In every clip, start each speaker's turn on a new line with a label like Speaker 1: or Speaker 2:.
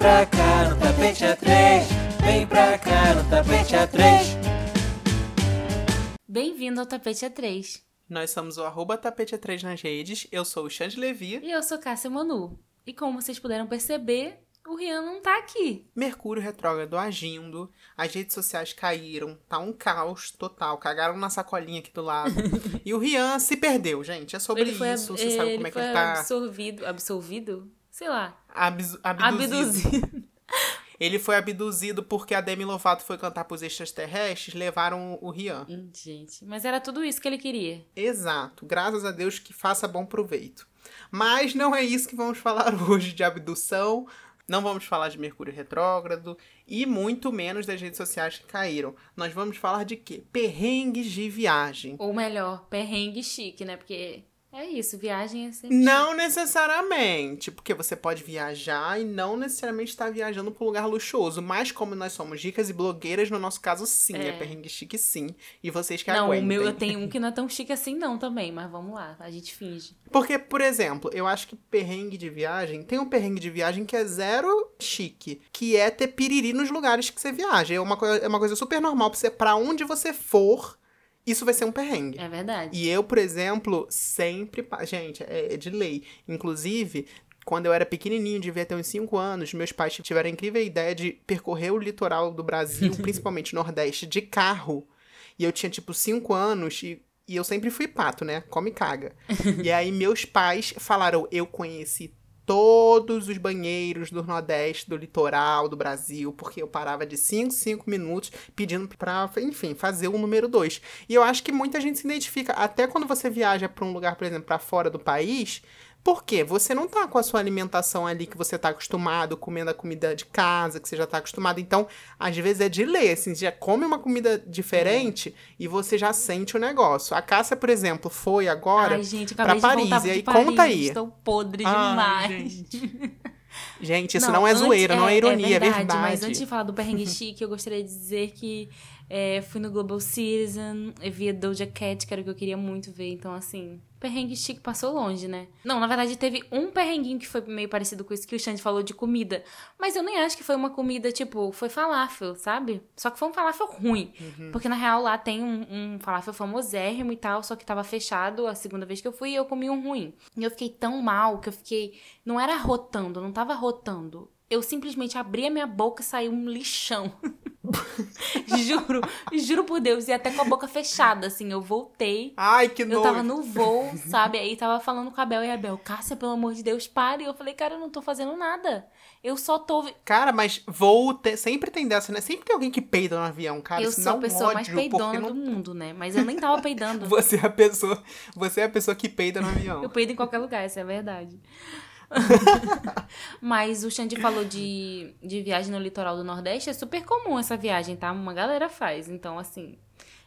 Speaker 1: pra cá no tapete A3. Vem pra cá no tapete A3.
Speaker 2: Bem-vindo ao Tapete A3.
Speaker 3: Nós somos o arroba tapete 3 nas redes. Eu sou o Xande Levi.
Speaker 2: E eu sou Cássia Manu. E como vocês puderam perceber, o Rian não tá aqui.
Speaker 3: Mercúrio retrógrado agindo, as redes sociais caíram, tá um caos total, cagaram na sacolinha aqui do lado. e o Rian se perdeu, gente. É sobre
Speaker 2: ele foi,
Speaker 3: isso, você sabe como é que ele tá.
Speaker 2: absorvido, absorvido? Sei lá.
Speaker 3: Abs abduzido.
Speaker 2: Abduzido.
Speaker 3: Ele foi abduzido porque a Demi Lovato foi cantar pros extraterrestres, levaram o Rian.
Speaker 2: Hum, Gente, mas era tudo isso que ele queria.
Speaker 3: Exato. Graças a Deus que faça bom proveito. Mas não é isso que vamos falar hoje de abdução. Não vamos falar de Mercúrio retrógrado e muito menos das redes sociais que caíram. Nós vamos falar de quê? Perrengues de viagem.
Speaker 2: Ou melhor, perrengue chique, né? Porque é isso, viagem é sempre
Speaker 3: Não necessariamente, porque você pode viajar e não necessariamente estar viajando para um lugar luxuoso. Mas como nós somos dicas e blogueiras, no nosso caso sim, é,
Speaker 2: É.
Speaker 3: perrengue chique sim. E vocês que
Speaker 2: Não,
Speaker 3: aguentem.
Speaker 2: o meu eu tenho um que não é tão chique assim não também, mas vamos lá, a gente finge.
Speaker 3: Porque, por exemplo, eu acho que perrengue de viagem, tem um perrengue de viagem que é zero chique, que é ter piriri nos lugares que você viaja. É uma, é uma coisa super normal pra você, pra onde você for, isso vai ser um perrengue.
Speaker 2: É verdade.
Speaker 3: E eu, por exemplo, sempre. Gente, é, é de lei. Inclusive, quando eu era pequenininho, devia ter uns 5 anos, meus pais tiveram a incrível ideia de percorrer o litoral do Brasil, principalmente Nordeste, de carro. E eu tinha, tipo, 5 anos e. E eu sempre fui pato, né? Come e caga. e aí meus pais falaram: eu conheci todos os banheiros do Nordeste, do litoral, do Brasil, porque eu parava de 5, 5 minutos pedindo pra, enfim, fazer o número 2. E eu acho que muita gente se identifica, até quando você viaja pra um lugar, por exemplo, pra fora do país, por quê? Você não tá com a sua alimentação ali que você tá acostumado, comendo a comida de casa, que você já tá acostumado. Então, às vezes é de lei, assim, já come uma comida diferente e você já sente o negócio. A Cássia, por exemplo, foi agora
Speaker 2: Ai, gente,
Speaker 3: pra Paris. E aí,
Speaker 2: Paris,
Speaker 3: conta aí.
Speaker 2: Estou podre
Speaker 3: Ai,
Speaker 2: demais.
Speaker 3: Gente, isso não, é
Speaker 2: antes-
Speaker 3: zoeira, não é ironia, é verdade.
Speaker 2: Mas antes de falar do perrengue chique, eu gostaria de dizer que é, fui no Global Citizen, vi a Doja Cat, que era o que eu queria muito ver. Então, assim, perrengue chique passou longe, né? Não, na verdade, teve um perrenguinho que foi meio parecido com isso que o Xande falou de comida. Mas eu nem acho que foi uma comida, tipo, foi falafel, sabe? Só que foi um falafel ruim.
Speaker 3: Uhum.
Speaker 2: Porque, na real, lá tem um, um falafel famosérrimo e tal, só que tava fechado a segunda vez que eu fui e eu comi um ruim. E eu fiquei tão mal que eu fiquei... Não era rotando, não tava rotando. Eu simplesmente abri a minha boca e saiu um lixão. juro, juro por Deus. E até com a boca fechada, assim. Eu voltei.
Speaker 3: Ai, que
Speaker 2: Eu
Speaker 3: nojo.
Speaker 2: tava no voo, sabe? Aí tava falando com a Bel e a Bel, Cássia, pelo amor de Deus, pare. E eu falei, cara, eu não tô fazendo nada. Eu só tô.
Speaker 3: Cara, mas voo te- sempre tem dessa, né? Sempre tem alguém que peida no avião, cara.
Speaker 2: eu
Speaker 3: isso
Speaker 2: sou a pessoa mais peidona
Speaker 3: não-
Speaker 2: do mundo, né? Mas eu nem tava peidando.
Speaker 3: Você é a pessoa, você é a pessoa que peida no avião.
Speaker 2: Eu peido em qualquer lugar, essa é verdade. Mas o Xande falou de, de viagem no litoral do Nordeste. É super comum essa viagem, tá? Uma galera faz. Então, assim.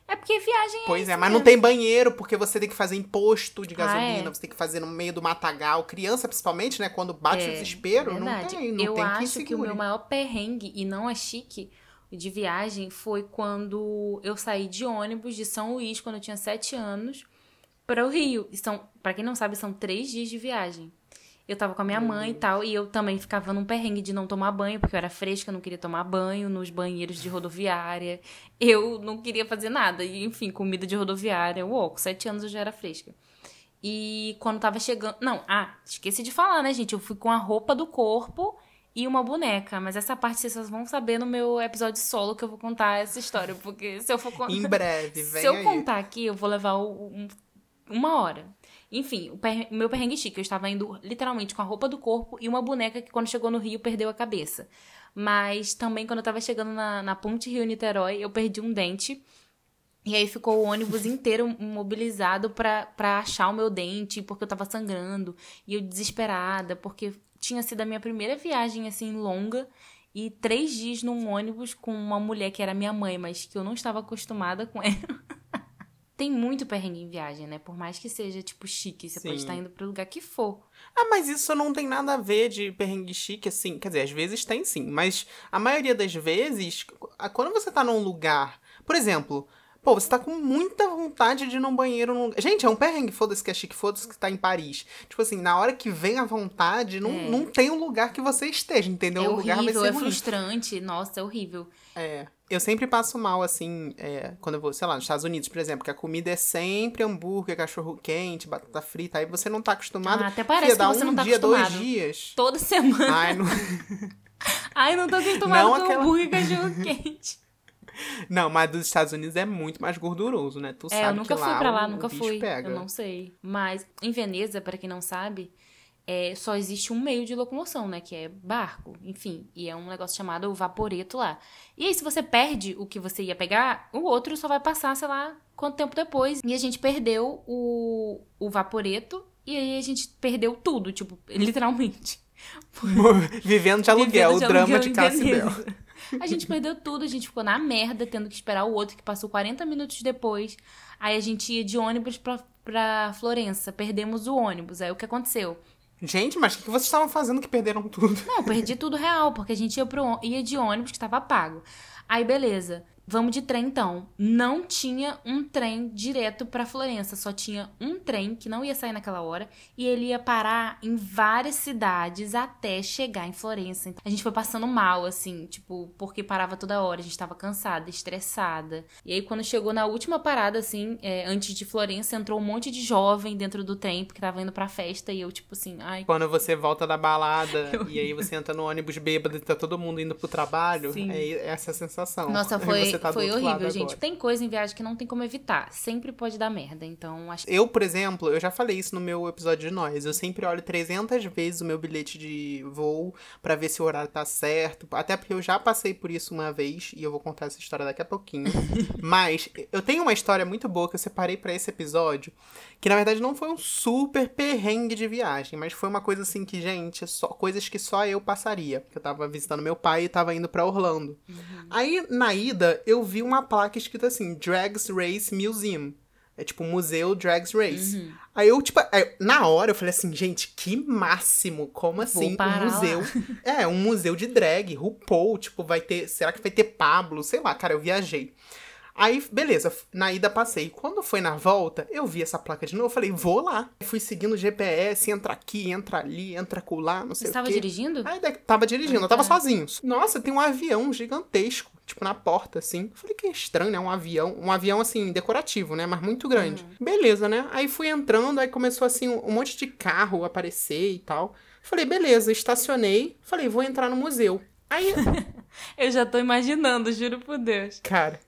Speaker 2: É porque viagem é.
Speaker 3: Pois é, mas não
Speaker 2: mesmo.
Speaker 3: tem banheiro, porque você tem que fazer imposto de
Speaker 2: Ah,
Speaker 3: gasolina,
Speaker 2: é?
Speaker 3: você tem que fazer no meio do matagal. Criança, principalmente, né? Quando bate o
Speaker 2: É,
Speaker 3: desespero,
Speaker 2: verdade.
Speaker 3: não tem, não
Speaker 2: eu
Speaker 3: tem
Speaker 2: acho que o
Speaker 3: segure.
Speaker 2: meu maior perrengue, e não é chique, de viagem, foi quando eu saí de ônibus de São Luís, quando eu tinha sete anos, para o Rio. E são, pra quem não sabe, são três dias de viagem. Eu tava com a minha
Speaker 3: Meu
Speaker 2: mãe e
Speaker 3: Deus.
Speaker 2: tal, e eu também ficava num perrengue de não tomar banho, porque eu era fresca, não queria tomar banho nos banheiros de rodoviária. Eu não queria fazer nada. E, enfim, comida de rodoviária. Uou, com sete anos eu já era fresca. E quando tava chegando. Não, ah, esqueci de falar, né, gente? Eu fui com a roupa do corpo e uma boneca. Mas essa parte vocês vão saber no meu episódio solo que eu vou contar essa história. Porque se eu for contar.
Speaker 3: Em breve, vem
Speaker 2: Se eu
Speaker 3: aí.
Speaker 2: contar aqui, eu vou levar um- uma hora. Enfim, o, per- meu perrengue chique. Eu estava indo literalmente com a roupa do corpo e uma boneca que, quando chegou no Rio, perdeu a cabeça. Mas também, quando eu tava chegando na, na Ponte Rio-Niterói, eu perdi um dente. E aí ficou o ônibus inteiro mobilizado pra achar o meu dente, porque eu tava sangrando. E eu desesperada, porque tinha sido a minha primeira viagem, assim, longa. E três dias num ônibus com uma mulher que era minha mãe, mas que eu não estava acostumada com ela. Tem muito perrengue em viagem, né? Por mais que seja, tipo, chique. Você pode
Speaker 3: Sim.
Speaker 2: estar indo pro lugar que for.
Speaker 3: Ah, mas isso não tem nada a ver de perrengue chique, assim. Quer dizer, às vezes tem sim, mas a maioria das vezes, quando você tá num lugar. Por exemplo, Pô, você tá com muita vontade de ir num banheiro num... Gente, é um perrengue, foda-se que é chique, foda-se que tá em Paris. Tipo assim, na hora que vem a vontade, não,
Speaker 2: É.
Speaker 3: não tem um lugar que você esteja, entendeu?
Speaker 2: É
Speaker 3: o lugar vai
Speaker 2: horrível,
Speaker 3: ser
Speaker 2: é frustrante. Nossa, é horrível.
Speaker 3: É. Eu sempre passo mal, assim, é, quando eu vou, sei lá, nos Estados Unidos, por exemplo, que a comida é sempre hambúrguer, cachorro quente, batata frita, aí você não tá acostumado.
Speaker 2: Ah, até parece
Speaker 3: Fia,
Speaker 2: que
Speaker 3: dá
Speaker 2: você
Speaker 3: um
Speaker 2: não tá
Speaker 3: dia, dois
Speaker 2: acostumado.
Speaker 3: dias.
Speaker 2: Toda semana.
Speaker 3: Ai, não...
Speaker 2: Ai, não tô acostumado
Speaker 3: Não
Speaker 2: com
Speaker 3: aquela-
Speaker 2: hambúrguer e cachorro quente.
Speaker 3: não, mas dos Estados Unidos é muito mais gorduroso, né? Tu
Speaker 2: É,
Speaker 3: sabe
Speaker 2: eu nunca
Speaker 3: que
Speaker 2: fui
Speaker 3: lá
Speaker 2: pra lá, nunca fui.
Speaker 3: pega.
Speaker 2: Eu não sei. Mas em Veneza, pra quem não sabe, é, só existe um meio de locomoção, né? Que é barco. Enfim, e é um negócio chamado vaporeto lá. E aí, se você perde o que você ia pegar, o outro só vai passar, sei lá, quanto tempo depois. E a gente perdeu o, o vaporeto. E aí a gente perdeu tudo, tipo, literalmente.
Speaker 3: Vivendo de aluguel,
Speaker 2: Vivendo
Speaker 3: o
Speaker 2: de
Speaker 3: drama
Speaker 2: aluguel
Speaker 3: de.
Speaker 2: Veneza. A gente perdeu tudo, a gente ficou na merda, tendo que esperar o outro que passou 40 minutos depois. Aí a gente ia de ônibus pra, pra Florença, perdemos o ônibus. Aí o que aconteceu?
Speaker 3: Gente, mas o que vocês estavam fazendo que perderam tudo?
Speaker 2: Não, perdi tudo real, porque a gente ia, pro, ia de ônibus que tava pago. Aí beleza, vamos de trem então. Não tinha um trem direto pra Florença, só tinha um trem que não ia sair naquela hora e ele ia parar em várias cidades até chegar em Florença. Então, a gente foi passando mal, assim, tipo, porque parava toda hora, a gente tava cansada, estressada. E aí quando chegou na última parada, assim, é, antes de Florença, entrou um monte de jovem dentro do trem, porque tava indo pra festa e eu, tipo assim, ai.
Speaker 3: Quando você volta da balada e aí você entra no ônibus bêbado e tá todo mundo indo pro trabalho,
Speaker 2: Sim.
Speaker 3: é essa a sensação.
Speaker 2: Nossa, foi,
Speaker 3: você tá do
Speaker 2: foi
Speaker 3: outro lado
Speaker 2: horrível, gente.
Speaker 3: agora.
Speaker 2: Tem coisa em viagem que não tem como evitar. Sempre pode dar merda. Então, acho
Speaker 3: Eu, por exemplo, eu já falei isso no meu episódio de nós. Eu sempre olho 300 vezes o meu bilhete de voo pra ver se o horário tá certo. Até porque eu já passei por isso uma vez e eu vou contar essa história daqui a pouquinho. Mas eu tenho uma história muito boa que eu separei pra esse episódio, que na verdade não foi um super perrengue de viagem, mas foi uma coisa assim que, gente, só coisas que só eu passaria. Eu tava visitando meu pai e tava indo pra Orlando. Aí na ida eu vi uma placa escrita assim: Drags Race Museum. É tipo Museu Drags Race. Aí eu, tipo, aí, na hora eu falei assim, gente, que máximo! Como assim? Um museu. É, um museu de drag, RuPaul, tipo, vai ter. Será que vai ter Pablo? Sei lá, cara, eu viajei. Aí, beleza, na ida passei. Quando foi na volta, eu vi essa placa de novo, eu falei, vou lá. Fui seguindo o GPS, entra aqui, entra ali, entra colar, não
Speaker 2: Você
Speaker 3: sei
Speaker 2: estava
Speaker 3: o quê.
Speaker 2: dirigindo?
Speaker 3: Aí tava dirigindo, eu
Speaker 2: Ah,
Speaker 3: tava
Speaker 2: tá.
Speaker 3: sozinho. Nossa, tem um avião gigantesco, tipo, na porta, assim. Eu falei que estranho, né? Um avião. Um avião, assim, decorativo, né? Mas muito grande. Beleza, né? Aí fui entrando, aí começou, assim, um monte de carro aparecer e tal. Falei, beleza, estacionei. Falei, vou entrar no museu. Aí,
Speaker 2: Eu já tô imaginando, juro por Deus.
Speaker 3: cara,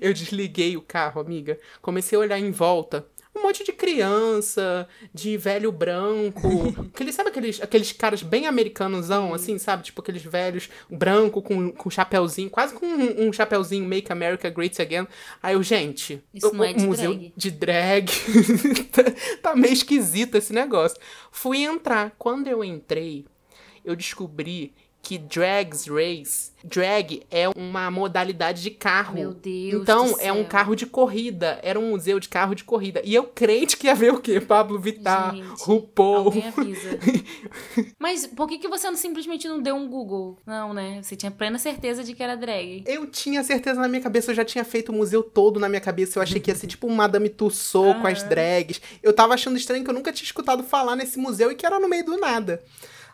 Speaker 3: eu desliguei o carro, amiga. Comecei a olhar em volta. Um monte de criança, de velho branco. Aqueles, sabe aqueles, aqueles caras bem americanosão, assim, sabe? Tipo aqueles velhos branco com, com chapéuzinho, quase com um, um chapéuzinho Make America Great Again. Aí eu, gente,
Speaker 2: Isso
Speaker 3: o,
Speaker 2: não é de
Speaker 3: museu
Speaker 2: drag.
Speaker 3: de drag. tá, tá meio esquisito esse negócio. Fui entrar. Quando eu entrei, eu descobri que Drags Race, drag é uma modalidade de carro.
Speaker 2: Meu Deus
Speaker 3: Então, é um carro de corrida. Era um museu de carro de corrida. E eu crente que ia ver o quê? Pablo Vittar,
Speaker 2: Gente,
Speaker 3: RuPaul.
Speaker 2: Alguém avisa. Mas por que, que você não, simplesmente não deu um Google? Não, né? Você tinha plena certeza de que era drag.
Speaker 3: Eu tinha certeza na minha cabeça, eu já tinha feito o museu todo na minha cabeça. Eu achei que ia ser tipo um Madame Tussauds com as drags. Eu tava achando estranho que eu nunca tinha escutado falar nesse museu e que era no meio do nada.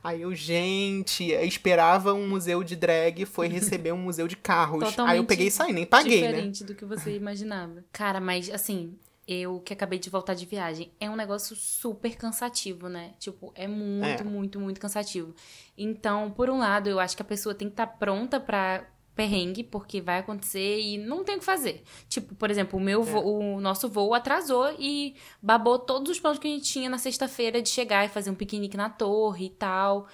Speaker 3: Aí eu, gente, eu esperava um museu de drag, foi receber um museu de carros.
Speaker 2: Totalmente
Speaker 3: Aí eu peguei e saí, nem paguei, né?
Speaker 2: Diferente do que você imaginava. Cara, mas assim, eu que acabei de voltar de viagem, é um negócio super cansativo, né? Tipo, é muito,
Speaker 3: É.
Speaker 2: muito, muito cansativo. Então, por um lado, eu acho que a pessoa tem que estar pronta pra perrengue, porque vai acontecer e não tem o que fazer. Tipo, por exemplo, o meu vo- o nosso voo atrasou e babou todos os planos que a gente tinha na sexta-feira de chegar e fazer um piquenique na torre e tal.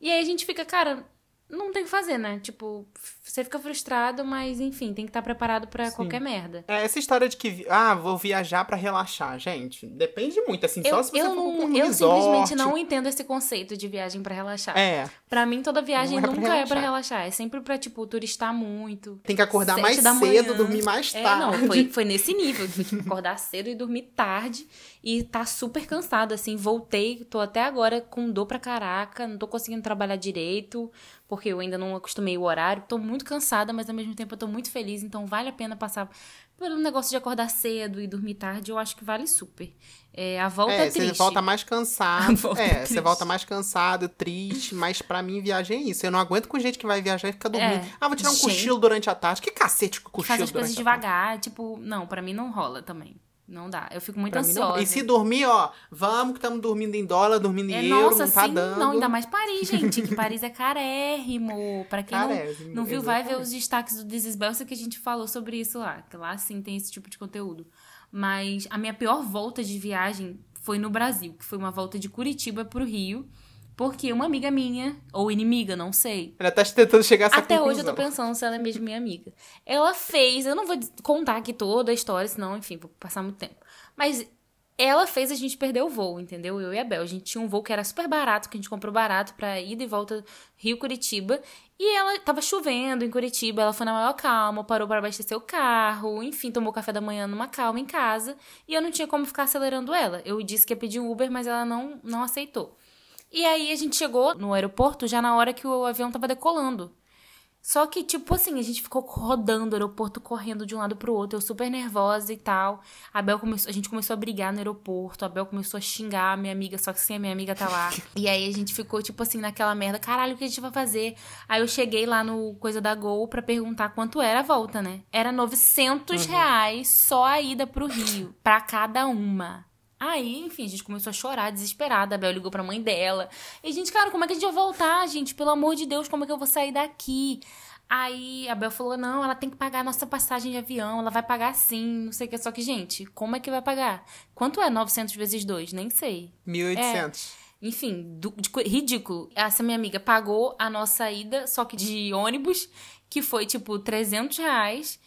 Speaker 2: E aí a gente fica, cara, não tem o que fazer, né? Tipo, você fica frustrado, mas enfim, tem que estar preparado pra
Speaker 3: Sim.
Speaker 2: qualquer merda.
Speaker 3: É, essa história de que, ah, vou viajar pra relaxar, gente, depende muito, assim,
Speaker 2: Eu,
Speaker 3: só se você
Speaker 2: eu,
Speaker 3: for
Speaker 2: não,
Speaker 3: um
Speaker 2: eu
Speaker 3: resort.
Speaker 2: simplesmente não entendo esse conceito de viagem pra relaxar.
Speaker 3: É,
Speaker 2: Pra mim, toda viagem
Speaker 3: Não é pra
Speaker 2: nunca é pra
Speaker 3: relaxar.
Speaker 2: relaxar. É sempre pra, tipo, turistar muito.
Speaker 3: tem que acordar mais
Speaker 2: da
Speaker 3: cedo,
Speaker 2: manhã.
Speaker 3: dormir mais
Speaker 2: É,
Speaker 3: tarde.
Speaker 2: não, foi, foi nesse nível. Foi, tipo, acordar cedo e dormir tarde. E tá super cansada, assim. Voltei, tô até agora com dor pra caraca. Não tô conseguindo trabalhar direito, porque eu ainda não acostumei o horário. Tô muito cansada, mas ao mesmo tempo eu tô muito feliz. Então vale a pena passar pelo negócio de acordar cedo e dormir tarde, eu acho que vale super. É, a volta é,
Speaker 3: é
Speaker 2: triste.
Speaker 3: você volta mais cansado.
Speaker 2: volta é
Speaker 3: é, você volta mais cansado, triste, mas pra mim viagem é isso. Eu não aguento com gente que vai viajar e fica dormindo.
Speaker 2: É.
Speaker 3: Ah, vou tirar um
Speaker 2: Gente.
Speaker 3: cochilo durante a tarde. Que cacete com cochilo
Speaker 2: Faz as coisas devagar, tipo, não, pra mim não rola também. Não dá. Eu fico muito
Speaker 3: Pra não.
Speaker 2: ansiosa.
Speaker 3: E se dormir, ó, vamos que estamos dormindo em dólar, dormindo em
Speaker 2: É,
Speaker 3: euro,
Speaker 2: nossa,
Speaker 3: não tá
Speaker 2: sim,
Speaker 3: dando.
Speaker 2: não, ainda mais Paris, gente, que Paris é carérrimo. Pra quem não,
Speaker 3: Carésimo,
Speaker 2: não viu, vai ver
Speaker 3: exatamente.
Speaker 2: os destaques do This is Belsa que a gente falou sobre isso lá, que lá sim tem esse tipo de conteúdo. Mas a minha pior volta de viagem foi no Brasil, que foi uma volta de Curitiba pro Rio, porque uma amiga minha, ou inimiga, não sei,
Speaker 3: Ela tá tentando chegar a essa
Speaker 2: até hoje eu
Speaker 3: conclusão.
Speaker 2: tô pensando se ela é mesmo minha amiga. Ela fez, eu não vou contar aqui toda a história, senão, enfim, vou passar muito tempo. Mas ela fez a gente perder o voo, entendeu? Eu e a Bel. A gente tinha um voo que era super barato, que a gente comprou barato pra ida e volta Rio-Curitiba. E ela tava chovendo em Curitiba, ela foi na maior calma, parou pra abastecer o carro, enfim, tomou café da manhã numa calma em casa. E eu não tinha como ficar acelerando ela. Eu disse que ia pedir um Uber, mas ela não, não aceitou. E aí a gente chegou no aeroporto já na hora que o avião tava decolando. Só que, tipo assim, a gente ficou rodando o aeroporto, correndo de um lado pro outro, eu super nervosa e tal. A Bel começou, a gente começou a brigar no aeroporto, a Bel começou a xingar a minha amiga, só que sem a minha amiga tá lá. e aí a gente ficou, tipo assim, naquela merda, caralho, o que a gente vai fazer? Aí eu cheguei lá no coisa da Gol pra perguntar quanto era a volta, né? Era 900 reais só a ida pro Rio, pra cada uma. Aí, enfim, a gente começou a chorar, desesperada. A Bel ligou pra mãe dela. E, gente, cara, como é que a gente vai voltar, gente? Pelo amor de Deus, como é que eu vou sair daqui? Aí a Bel falou: não, ela tem que pagar a nossa passagem de avião, ela vai pagar sim, não sei o que. Só que, gente, como é que vai pagar? Quanto é 900 vezes 2? Nem sei.
Speaker 3: 1800.
Speaker 2: Enfim, do- de ridículo. Essa minha amiga pagou a nossa ida, só que de ônibus, que foi tipo 300 reais.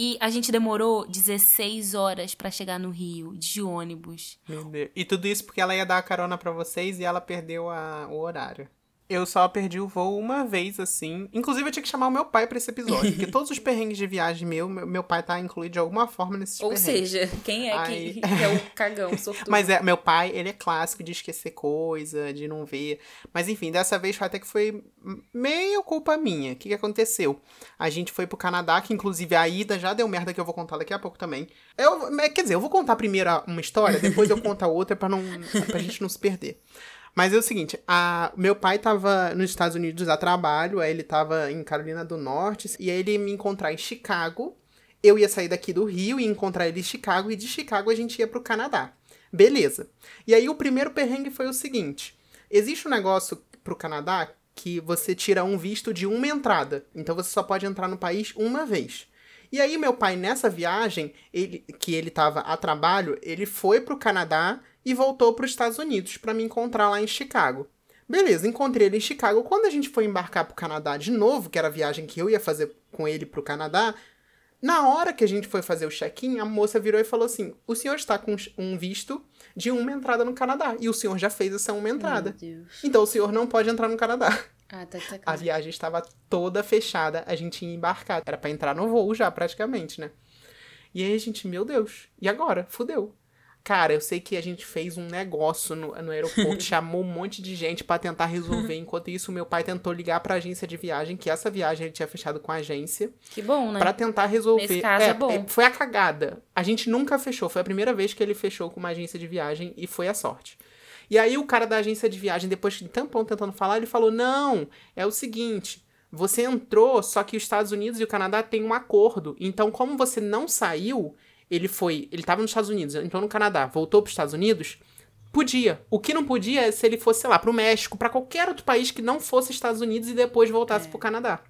Speaker 2: E a gente demorou 16 horas pra chegar no Rio, de ônibus.
Speaker 3: Meu Deus. E tudo isso porque ela ia dar a carona pra vocês e ela perdeu a- o horário. Eu só perdi o voo uma vez, assim. Inclusive, eu tinha que chamar o meu pai pra esse episódio. porque todos os perrengues de viagem meu, meu, pai tá incluído de alguma forma nesses
Speaker 2: Ou
Speaker 3: perrengues.
Speaker 2: seja, quem é
Speaker 3: Aí-
Speaker 2: que, que é o cagão, sortudo?
Speaker 3: Mas é, meu pai, ele é clássico de esquecer coisa, de não ver. Mas enfim, dessa vez foi até que foi meio culpa minha. O que, que aconteceu? A gente foi pro Canadá, que inclusive a ida já deu merda que eu vou contar daqui a pouco também. Eu, quer dizer, eu vou contar primeiro uma história, depois eu conto a outra pra, não, pra gente não se perder. Mas é o seguinte, a, meu pai tava nos Estados Unidos a trabalho, aí ele tava em Carolina do Norte, e aí ele ia me encontrar em Chicago. Eu ia sair daqui do Rio e encontrar ele em Chicago, e de Chicago a gente ia pro Canadá. Beleza. E aí o primeiro perrengue foi o seguinte: existe um negócio pro Canadá que você tira um visto de uma entrada. Então você só pode entrar no país uma vez. E aí meu pai nessa viagem, ele que ele tava a trabalho, ele foi pro Canadá e voltou para os Estados Unidos para me encontrar lá em Chicago. Beleza, encontrei ele em Chicago. Quando a gente foi embarcar pro Canadá de novo, que era a viagem que eu ia fazer com ele pro Canadá, na hora que a gente foi fazer o check-in, a moça virou e falou assim: o senhor está com um visto de uma entrada no Canadá. E o senhor já fez essa uma entrada.
Speaker 2: Meu Deus.
Speaker 3: Então o senhor não pode entrar no Canadá.
Speaker 2: Ah, tá
Speaker 3: A viagem estava toda fechada, a gente ia embarcar. Era pra entrar no voo já, praticamente, né? E aí a gente, meu Deus, e agora? Fudeu. Cara, eu sei que a gente fez um negócio no, no aeroporto, chamou um monte de gente pra tentar resolver. Enquanto isso, meu pai tentou ligar pra agência de viagem, que essa viagem ele tinha fechado com a agência,
Speaker 2: Que bom, né?
Speaker 3: pra tentar resolver.
Speaker 2: Nesse caso é bom.
Speaker 3: Foi a cagada. A gente nunca fechou, foi a primeira vez que ele fechou com uma agência de viagem e foi a sorte. E aí o cara da agência de viagem, depois de tampão tentando falar, ele falou: "Não, é o seguinte, você entrou, só que os Estados Unidos e o Canadá têm um acordo. Então, como você não saiu, ele foi, ele tava nos Estados Unidos, entrou no Canadá, voltou para os Estados Unidos, podia. O que não podia é se ele fosse, sei lá, pro México, pra qualquer outro país que não fosse Estados Unidos e depois voltasse pro Canadá.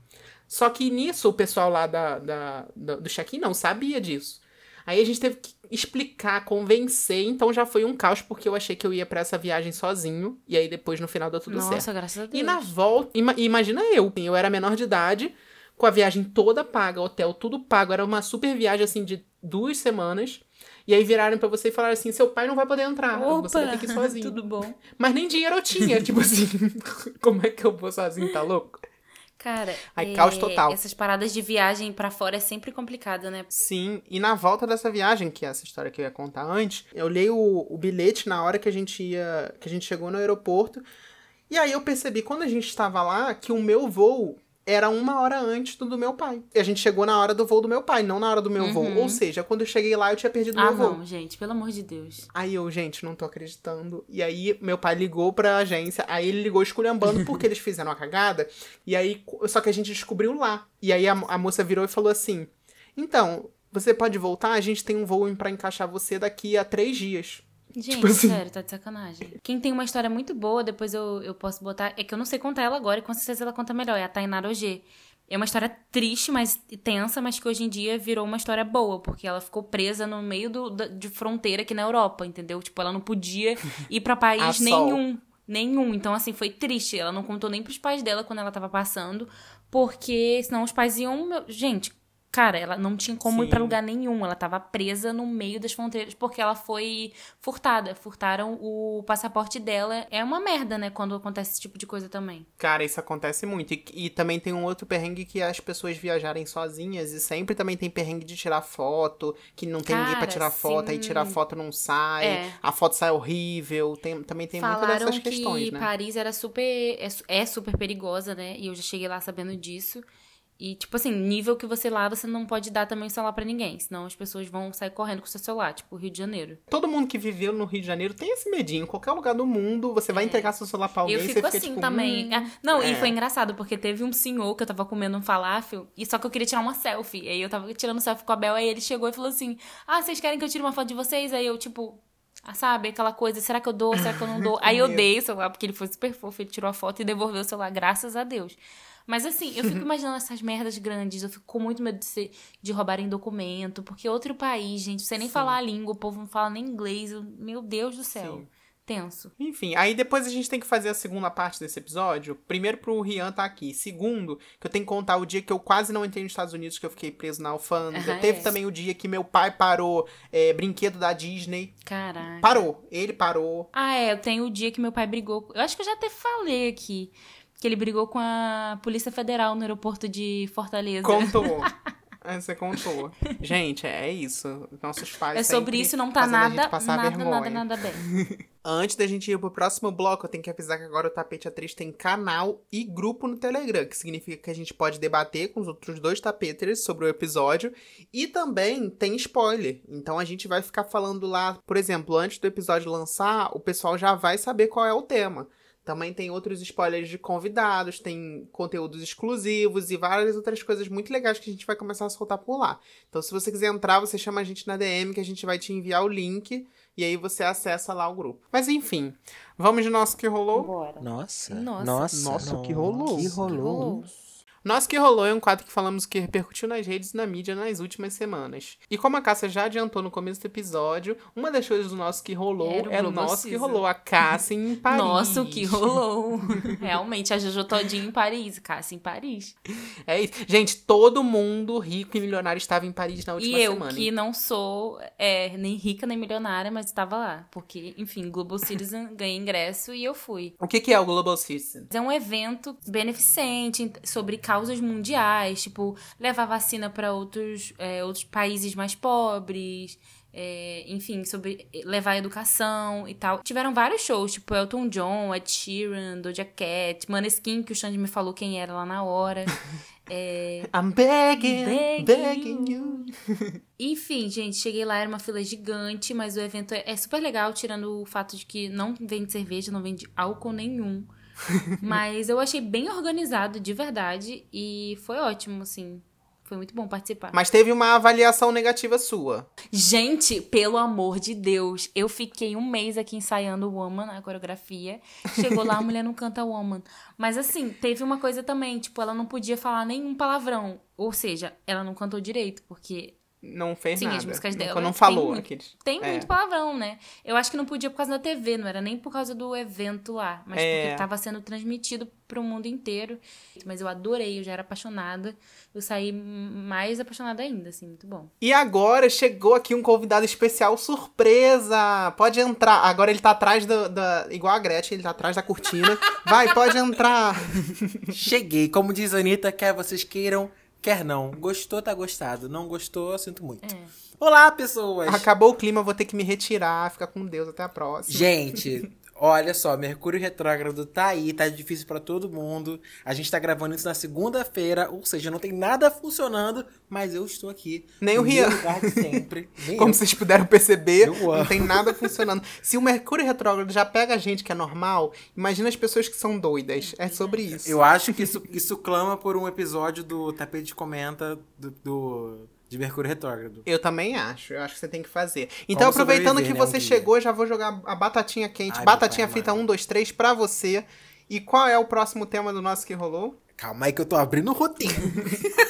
Speaker 3: Só que nisso o pessoal lá da, da, da- do check-in não sabia disso. Aí a gente teve que explicar, convencer, então já foi um caos, porque eu achei que eu ia pra essa viagem sozinho, e aí depois no final deu tudo certo.
Speaker 2: Nossa, graças a Deus.
Speaker 3: E na volta, ima- imagina eu, eu era menor de idade, com a viagem toda paga, hotel tudo pago, era uma super viagem assim de duas semanas. E aí viraram pra você e falaram assim: seu pai não vai poder entrar,
Speaker 2: Opa,
Speaker 3: você vai ter que ir sozinho.
Speaker 2: tudo bom.
Speaker 3: Mas nem dinheiro eu tinha, tipo assim, como é que eu vou sozinho, tá louco?
Speaker 2: Cara,
Speaker 3: Aí,
Speaker 2: é,
Speaker 3: caos total.
Speaker 2: essas paradas de viagem pra fora é sempre complicado, né?
Speaker 3: Sim, e na volta dessa viagem, que é essa história que eu ia contar antes, eu olhei o, o bilhete na hora que a gente ia. que a gente chegou no aeroporto. E aí eu percebi, quando a gente estava lá, que o meu voo era uma hora antes do do meu pai. E a gente chegou na hora do voo do meu pai, não na hora do meu voo.
Speaker 2: Uhum.
Speaker 3: Ou seja, quando eu cheguei lá, eu tinha perdido
Speaker 2: Ah,
Speaker 3: meu voo.
Speaker 2: não, gente, pelo amor de Deus.
Speaker 3: Aí eu, gente, não tô acreditando. E aí, meu pai ligou pra agência, aí ele ligou esculhambando porque eles fizeram a cagada. E aí, só que a gente descobriu lá. E aí a, a moça virou e falou assim: Então, você pode voltar? A gente tem um voo pra encaixar você daqui a três dias.
Speaker 2: Gente,
Speaker 3: Tipo assim.
Speaker 2: sério, tá de sacanagem. Quem tem uma história muito boa, depois eu, eu posso botar. É que eu não sei contar ela agora, e com certeza ela conta melhor. É a Tainara Ogê. É uma história triste, mas tensa, mas que hoje em dia virou uma história boa, porque ela ficou presa no meio do, da- de fronteira aqui na Europa, entendeu? Tipo, ela não podia ir pra
Speaker 3: A
Speaker 2: país
Speaker 3: sol.
Speaker 2: nenhum. Nenhum. Então, assim, foi triste. Ela não contou nem pros pais dela quando ela tava passando, porque senão os pais iam. Gente, cara, ela não tinha como ir pra
Speaker 3: Sim.
Speaker 2: lugar nenhum. Ela tava presa no meio das fronteiras porque ela foi furtada. Furtaram o passaporte dela. É uma merda, né, quando acontece esse tipo de coisa também.
Speaker 3: Cara, isso acontece muito. E, e também tem um outro perrengue que é as pessoas viajarem sozinhas. E sempre também tem perrengue de tirar foto, que não tem ninguém pra
Speaker 2: Cara,
Speaker 3: tirar foto, aí
Speaker 2: sim.
Speaker 3: tirar foto não sai,
Speaker 2: É.
Speaker 3: a foto sai horrível. Tem, também tem muitas
Speaker 2: Falaram
Speaker 3: dessas
Speaker 2: que
Speaker 3: questões, né?
Speaker 2: Paris era super. É, é super perigosa, né? E eu já cheguei lá sabendo disso. E, tipo assim, nível que você lá, você não pode dar também o celular pra ninguém. Senão as pessoas vão sair correndo com o seu celular, tipo Rio de Janeiro.
Speaker 3: Todo mundo que viveu no Rio de Janeiro tem esse medinho. Em qualquer lugar do mundo, você vai entregar seu celular pra alguém
Speaker 2: É. eu fico
Speaker 3: você fica
Speaker 2: assim
Speaker 3: tipo,
Speaker 2: também.
Speaker 3: hum,
Speaker 2: Ah, não,
Speaker 3: é.
Speaker 2: e foi engraçado, porque teve um senhor que eu tava comendo um falafel, e só que eu queria tirar uma selfie. Aí eu tava tirando selfie com a Bel, aí ele chegou e falou assim: Ah, vocês querem que eu tire uma foto de vocês? Aí eu, tipo. Ah, sabe, aquela coisa, será que eu dou, será que eu não dou? Aí eu dei o celular, porque ele foi super fofo, ele tirou a foto e devolveu o celular, graças a Deus. Mas assim, eu fico imaginando essas merdas grandes, eu fico com muito medo de, ser, de roubarem documento, porque é outro país, gente, você nem
Speaker 3: Sim.
Speaker 2: falar a língua, o povo não fala nem inglês, eu- meu Deus do céu.
Speaker 3: Sim.
Speaker 2: Tenso.
Speaker 3: Enfim, aí depois a gente tem que fazer a segunda parte desse episódio. Primeiro pro Rian tá aqui. Segundo, que eu tenho que contar o dia que eu quase não entrei nos Estados Unidos, que eu fiquei preso na alfândega.
Speaker 2: Ah,
Speaker 3: Teve
Speaker 2: é.
Speaker 3: também o dia que meu pai parou é, brinquedo da Disney.
Speaker 2: Caraca.
Speaker 3: Parou. Ele parou.
Speaker 2: Ah, é, eu tenho o dia que meu pai brigou. Eu acho que eu já até falei aqui. Que ele brigou com a Polícia Federal no aeroporto de Fortaleza.
Speaker 3: Contou. É, Você contou. Gente, é isso. Nossos pais
Speaker 2: É sobre isso, não tá nada, nada,
Speaker 3: vergonha.
Speaker 2: nada, nada bem.
Speaker 3: Antes da gente ir pro próximo bloco, eu tenho que avisar que agora o Tapete Atriz tem canal e grupo no Telegram, que significa que a gente pode debater com os outros dois tapeters sobre o episódio. E também tem spoiler. Então a gente vai ficar falando lá, por exemplo, antes do episódio lançar, o pessoal já vai saber qual é o tema. Também tem outros spoilers de convidados, tem conteúdos exclusivos e várias outras coisas muito legais que a gente vai começar a soltar por lá. Então, se você quiser entrar, você chama a gente na DM que a gente vai te enviar o link e aí você acessa lá o grupo. Mas enfim, vamos de nosso que rolou?
Speaker 2: Bora.
Speaker 1: Nossa.
Speaker 2: Nossa.
Speaker 1: Nossa.
Speaker 3: Nossa,
Speaker 1: não.
Speaker 3: que rolou.
Speaker 1: Que
Speaker 3: Que
Speaker 1: rolou.
Speaker 3: Nosso que rolou é um quadro que falamos que repercutiu nas redes e na mídia nas últimas semanas. E como a Cássia já adiantou no começo do episódio, uma das coisas do nosso que rolou
Speaker 2: Era
Speaker 3: é o nosso que rolou, a Cássia em Paris.
Speaker 2: Nossa, o que rolou. Realmente, a Jojo todinha em Paris, Cássia em Paris.
Speaker 3: É isso. Gente, todo mundo rico e milionário estava em Paris na última
Speaker 2: E eu,
Speaker 3: semana.
Speaker 2: que não sou é, nem rica nem milionária, mas estava lá. Porque, enfim, Global Citizen ganhei ingresso e eu fui.
Speaker 3: O que, que é o Global Citizen?
Speaker 2: É um evento beneficente sobre causas mundiais, tipo, levar vacina para outros, é, outros países mais pobres, é, enfim, sobre levar educação e tal. Tiveram vários shows, tipo Elton John, Ed Sheeran, Doja Cat, Maneskin, que o Xande me falou quem era lá na hora. É,
Speaker 3: I'm begging,
Speaker 2: Begging
Speaker 3: begging, you.
Speaker 2: Enfim, gente, cheguei lá, era uma fila gigante, mas o evento é, é super legal, tirando o fato de que não vende cerveja, não vende álcool nenhum. Mas eu achei bem organizado, de verdade, e foi ótimo, assim. Foi muito bom participar.
Speaker 3: Mas teve uma avaliação negativa sua.
Speaker 2: Gente, pelo amor de Deus, eu fiquei um mês aqui ensaiando Woman, a coreografia. Chegou lá, a mulher não canta Woman. Mas assim, teve uma coisa também, tipo, ela não podia falar nenhum palavrão. Ou seja, ela não cantou direito, porque
Speaker 3: Não fez
Speaker 2: Sim, as
Speaker 3: nada.
Speaker 2: músicas
Speaker 3: Não-
Speaker 2: dela
Speaker 3: Não
Speaker 2: tem
Speaker 3: falou
Speaker 2: muito.
Speaker 3: aqueles.
Speaker 2: Tem
Speaker 3: É.
Speaker 2: muito palavrão, né? Eu acho que não podia por causa da TV, não era nem por causa do evento lá, mas
Speaker 3: É.
Speaker 2: porque tava sendo transmitido pro mundo inteiro. Mas eu adorei, eu já era apaixonada. Eu saí mais apaixonada ainda, assim, muito bom.
Speaker 3: E agora chegou aqui um convidado especial, surpresa! Pode entrar. Agora ele tá atrás da, da- Igual a Gretchen, ele tá atrás da cortina. Vai, pode entrar!
Speaker 1: Cheguei. Como diz a Anitta, quer vocês queiram, quer não. Gostou, tá gostado. Não gostou, eu sinto muito. Olá, pessoas!
Speaker 3: Acabou o clima, vou ter que me retirar. Fica com Deus, até a próxima.
Speaker 1: Gente, Olha só, Mercúrio retrógrado tá aí, tá difícil pra todo mundo. A gente tá gravando isso na segunda-feira, ou seja, não tem nada funcionando, mas eu estou aqui.
Speaker 3: Nem o Rian.
Speaker 1: meu lugar de sempre. Nem
Speaker 3: Como
Speaker 1: eu.
Speaker 3: vocês puderam perceber, não tem nada funcionando. Se o Mercúrio retrógrado já pega a gente que é normal, imagina as pessoas que são doidas. É sobre isso.
Speaker 1: Eu acho que isso, isso clama por um episódio do Tapete Comenta do, do- de Mercúrio retrógrado.
Speaker 3: Eu também acho, eu acho que você tem que fazer. Então,
Speaker 1: Como
Speaker 3: aproveitando que
Speaker 1: sobreviver, né,
Speaker 3: você
Speaker 1: um
Speaker 3: chegou, já vou jogar a batatinha quente,
Speaker 1: Ai,
Speaker 3: batatinha
Speaker 1: pai amado.
Speaker 3: 1, 2, 3 pra você. E qual é o próximo tema do nosso que rolou?
Speaker 1: Calma aí que eu tô abrindo o roteiro.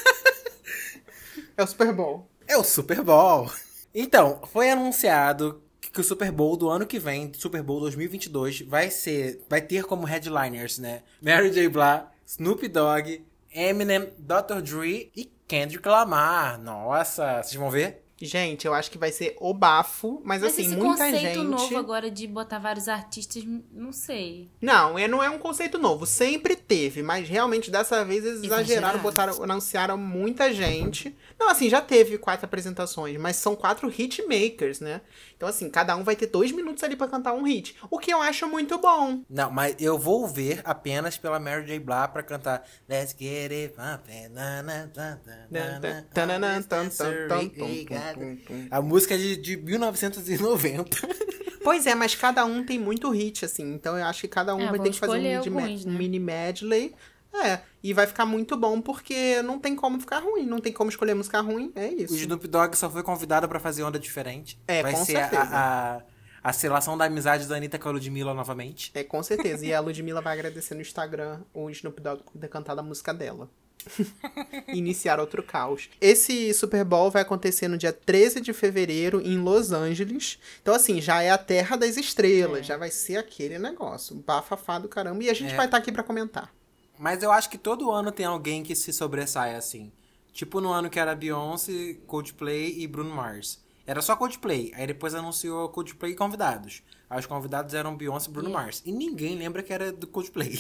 Speaker 3: É o Super Bowl.
Speaker 1: É o Super Bowl. Então, foi anunciado que que o Super Bowl do ano que vem, Super Bowl 2022, vai ser, vai ter como headliners, né? Mary J. Blige, Snoop Dogg, Eminem, Dr. Dre e Kendrick Lamar. Nossa, vocês vão ver?
Speaker 3: Gente, eu acho que vai ser o bafo, mas,
Speaker 2: Mas
Speaker 3: assim,
Speaker 2: esse
Speaker 3: muita
Speaker 2: conceito
Speaker 3: gente.
Speaker 2: novo agora de botar vários artistas, não sei.
Speaker 3: Não, é, não é um conceito novo. Sempre teve, mas realmente dessa vez eles exageraram,
Speaker 2: Exageraram.
Speaker 3: botaram, anunciaram muita gente. Não, assim, já teve quatro apresentações, mas são quatro hitmakers, né? Então, assim, cada um vai ter dois minutos ali pra cantar um hit. O que eu acho muito bom.
Speaker 1: Não, mas eu vou ver apenas pela Mary J. Blige pra cantar Let's Get It Bumpin', na, na, na, na, na,
Speaker 3: Tananã,
Speaker 1: na,
Speaker 3: tan, tan, tan, tum,
Speaker 1: Obrigado.
Speaker 3: tum, tum.
Speaker 1: A música é de, de 1990.
Speaker 3: Pois é, mas cada um tem muito hit, assim. Então eu acho que cada um
Speaker 2: É,
Speaker 3: vai ter que fazer um,
Speaker 2: alguns, né?
Speaker 3: mini medley. É, e vai ficar muito bom porque não tem como ficar ruim, não tem como escolher música ruim, é
Speaker 1: O
Speaker 3: isso.
Speaker 1: Snoop Dogg só foi convidado pra fazer onda diferente.
Speaker 3: É,
Speaker 1: Vai
Speaker 3: com
Speaker 1: ser a-
Speaker 3: certeza.
Speaker 1: a, a, a selação da amizade da Anitta com a Ludmilla novamente.
Speaker 3: É, com certeza. E a Ludmilla vai agradecer no Instagram o Snoop Dogg por ter cantado a música dela. Iniciar outro caos. Esse Super Bowl vai acontecer no dia 13 de fevereiro em Los Angeles. Então, assim, já é a terra das estrelas. Já vai ser aquele negócio. Bafafá do caramba. E a gente
Speaker 1: É.
Speaker 3: vai estar aqui pra comentar.
Speaker 1: Mas eu acho que todo ano tem alguém que se sobressai assim. Tipo no ano que era Beyoncé, Coldplay e Bruno Mars. Era só Coldplay. Aí depois anunciou Coldplay e convidados. Aí os convidados eram Beyoncé e Bruno Mars. E ninguém lembra que era do Coldplay.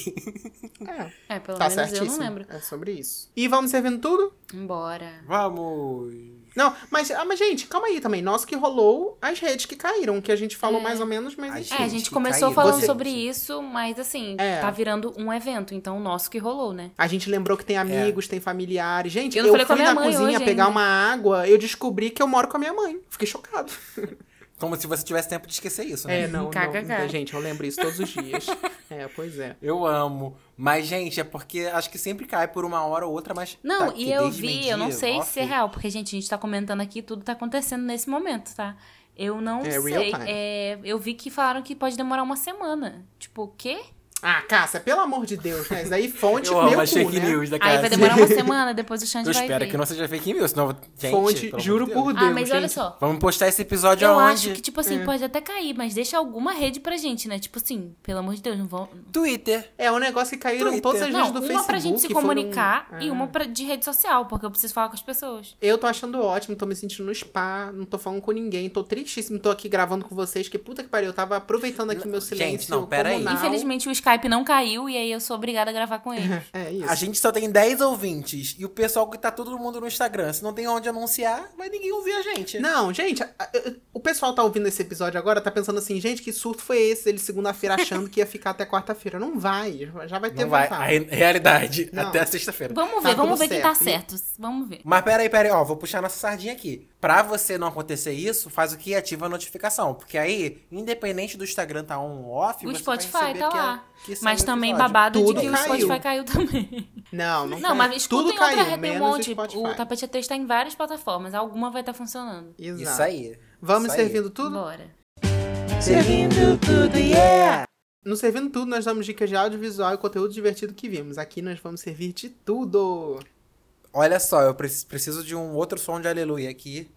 Speaker 3: É.
Speaker 2: É, pelo
Speaker 3: Tá
Speaker 2: menos eu
Speaker 3: certíssimo.
Speaker 2: não lembro.
Speaker 3: É sobre isso. E vamos servindo tudo?
Speaker 2: Embora.
Speaker 1: Vamos!
Speaker 3: Não, mas, ah, mas gente, calma aí também. Nosso que rolou as redes que caíram, que a gente falou
Speaker 2: É.
Speaker 3: mais ou menos, mas
Speaker 1: Ai,
Speaker 3: enfim.
Speaker 2: É, a
Speaker 1: Gente,
Speaker 2: gente começou
Speaker 1: caíram.
Speaker 2: falando
Speaker 3: Você-
Speaker 2: sobre isso, mas assim,
Speaker 3: É.
Speaker 2: tá virando um evento, então o nosso que rolou, né?
Speaker 3: A gente lembrou que tem amigos, tem familiares. Gente,
Speaker 2: Eu
Speaker 3: eu,
Speaker 2: não falei com a
Speaker 3: fui
Speaker 2: minha
Speaker 3: na
Speaker 2: mãe
Speaker 3: cozinha
Speaker 2: hoje
Speaker 3: pegar
Speaker 2: ainda.
Speaker 3: uma água, eu descobri que eu moro com a minha mãe. Fiquei chocado.
Speaker 1: Como se você tivesse tempo de esquecer isso, né?
Speaker 3: É, não,
Speaker 2: KKK.
Speaker 3: não. Gente, eu lembro isso todos os dias. é, pois é.
Speaker 1: Eu amo. Mas, gente, é porque acho que sempre cai por uma hora ou outra, mas.
Speaker 2: Não,
Speaker 1: tá,
Speaker 2: e eu vi, eu não sei
Speaker 1: off.
Speaker 2: se é real, porque, gente, a gente tá comentando aqui, tudo tá acontecendo nesse momento, tá? Eu não
Speaker 3: É, real
Speaker 2: sei.
Speaker 3: time.
Speaker 2: É, eu vi que falaram que pode demorar uma semana. Tipo, o quê?
Speaker 3: Ah, Cássia, pelo amor de Deus, né? Isso daí fonte
Speaker 1: Eu
Speaker 3: meu
Speaker 1: amo
Speaker 3: cu,
Speaker 1: fake
Speaker 3: né?
Speaker 1: news da
Speaker 2: Aí vai demorar uma semana, depois o Xande
Speaker 1: Eu
Speaker 2: vai
Speaker 1: espero
Speaker 2: ver.
Speaker 1: que não seja fake news, senão. Gente,
Speaker 3: Fonte, juro por
Speaker 1: Deus.
Speaker 3: Deus.
Speaker 2: Ah, mas olha
Speaker 3: gente.
Speaker 2: só.
Speaker 1: Vamos postar esse episódio
Speaker 2: Eu
Speaker 1: aonde?
Speaker 2: acho que, tipo assim, pode até cair, mas deixa alguma rede pra gente, né? Tipo assim, pelo amor de Deus, não vão.
Speaker 1: Twitter.
Speaker 3: É um negócio que caíram
Speaker 1: Twitter.
Speaker 3: todas as
Speaker 2: Não,
Speaker 3: redes do
Speaker 2: uma
Speaker 3: Facebook.
Speaker 2: pra gente se
Speaker 3: foram-
Speaker 2: comunicar
Speaker 3: Ah.
Speaker 2: e uma pra, de rede social, porque eu preciso falar com as pessoas.
Speaker 3: Eu tô achando ótimo, tô me sentindo no spa, não tô falando com ninguém, tô tristíssimo, tô aqui gravando com vocês, que puta que pariu, eu tava aproveitando aqui meu silêncio
Speaker 1: não, pera aí.
Speaker 3: comunal.
Speaker 2: Infelizmente o Skype não caiu e aí eu sou obrigada a gravar com ele.
Speaker 3: É isso.
Speaker 1: A gente só tem 10 ouvintes. E o pessoal que tá todo mundo no Instagram. Se não tem onde anunciar, vai ninguém ouvir a gente.
Speaker 3: Não, gente, a- a- o pessoal tá ouvindo esse episódio agora, tá pensando assim, gente, que surto foi esse? Ele segunda-feira achando que ia ficar até quarta-feira. Não vai, já vai ter
Speaker 1: Não vai. A re- realidade.
Speaker 3: Não.
Speaker 1: Até sexta-feira.
Speaker 2: Vamos
Speaker 3: Tá
Speaker 2: ver, vamos
Speaker 3: tudo
Speaker 2: ver quem tá
Speaker 3: certo.
Speaker 2: certo. Vamos ver.
Speaker 1: Mas peraí, peraí, ó, vou puxar nossa sardinha aqui. Pra você não acontecer isso, faz o que? Ativa a notificação. Porque aí, independente do Instagram tá on ou off,
Speaker 2: O
Speaker 1: você
Speaker 2: Spotify tá
Speaker 1: que é-
Speaker 2: lá.
Speaker 1: que saiu
Speaker 2: Mas
Speaker 1: o
Speaker 2: também
Speaker 1: episódio.
Speaker 2: babado
Speaker 3: Tudo
Speaker 2: de que
Speaker 3: caiu.
Speaker 2: o Spotify caiu também.
Speaker 3: Não, não
Speaker 2: Não,
Speaker 3: caiu.
Speaker 2: mas escuta
Speaker 3: Tudo
Speaker 2: outra
Speaker 3: caiu,
Speaker 2: rede, tem um monte.
Speaker 3: Spotify.
Speaker 2: O Tapete A3 tá em várias plataformas. Alguma vai estar funcionando.
Speaker 3: Exato.
Speaker 1: Isso aí.
Speaker 3: Vamos
Speaker 1: Isso aí.
Speaker 3: servindo tudo?
Speaker 2: Bora.
Speaker 1: Servindo tudo, yeah!
Speaker 3: No Servindo Tudo, nós damos dicas de audiovisual e conteúdo divertido que vimos. Aqui nós vamos servir de tudo.
Speaker 1: Olha só, eu preci- preciso de um outro som de aleluia aqui.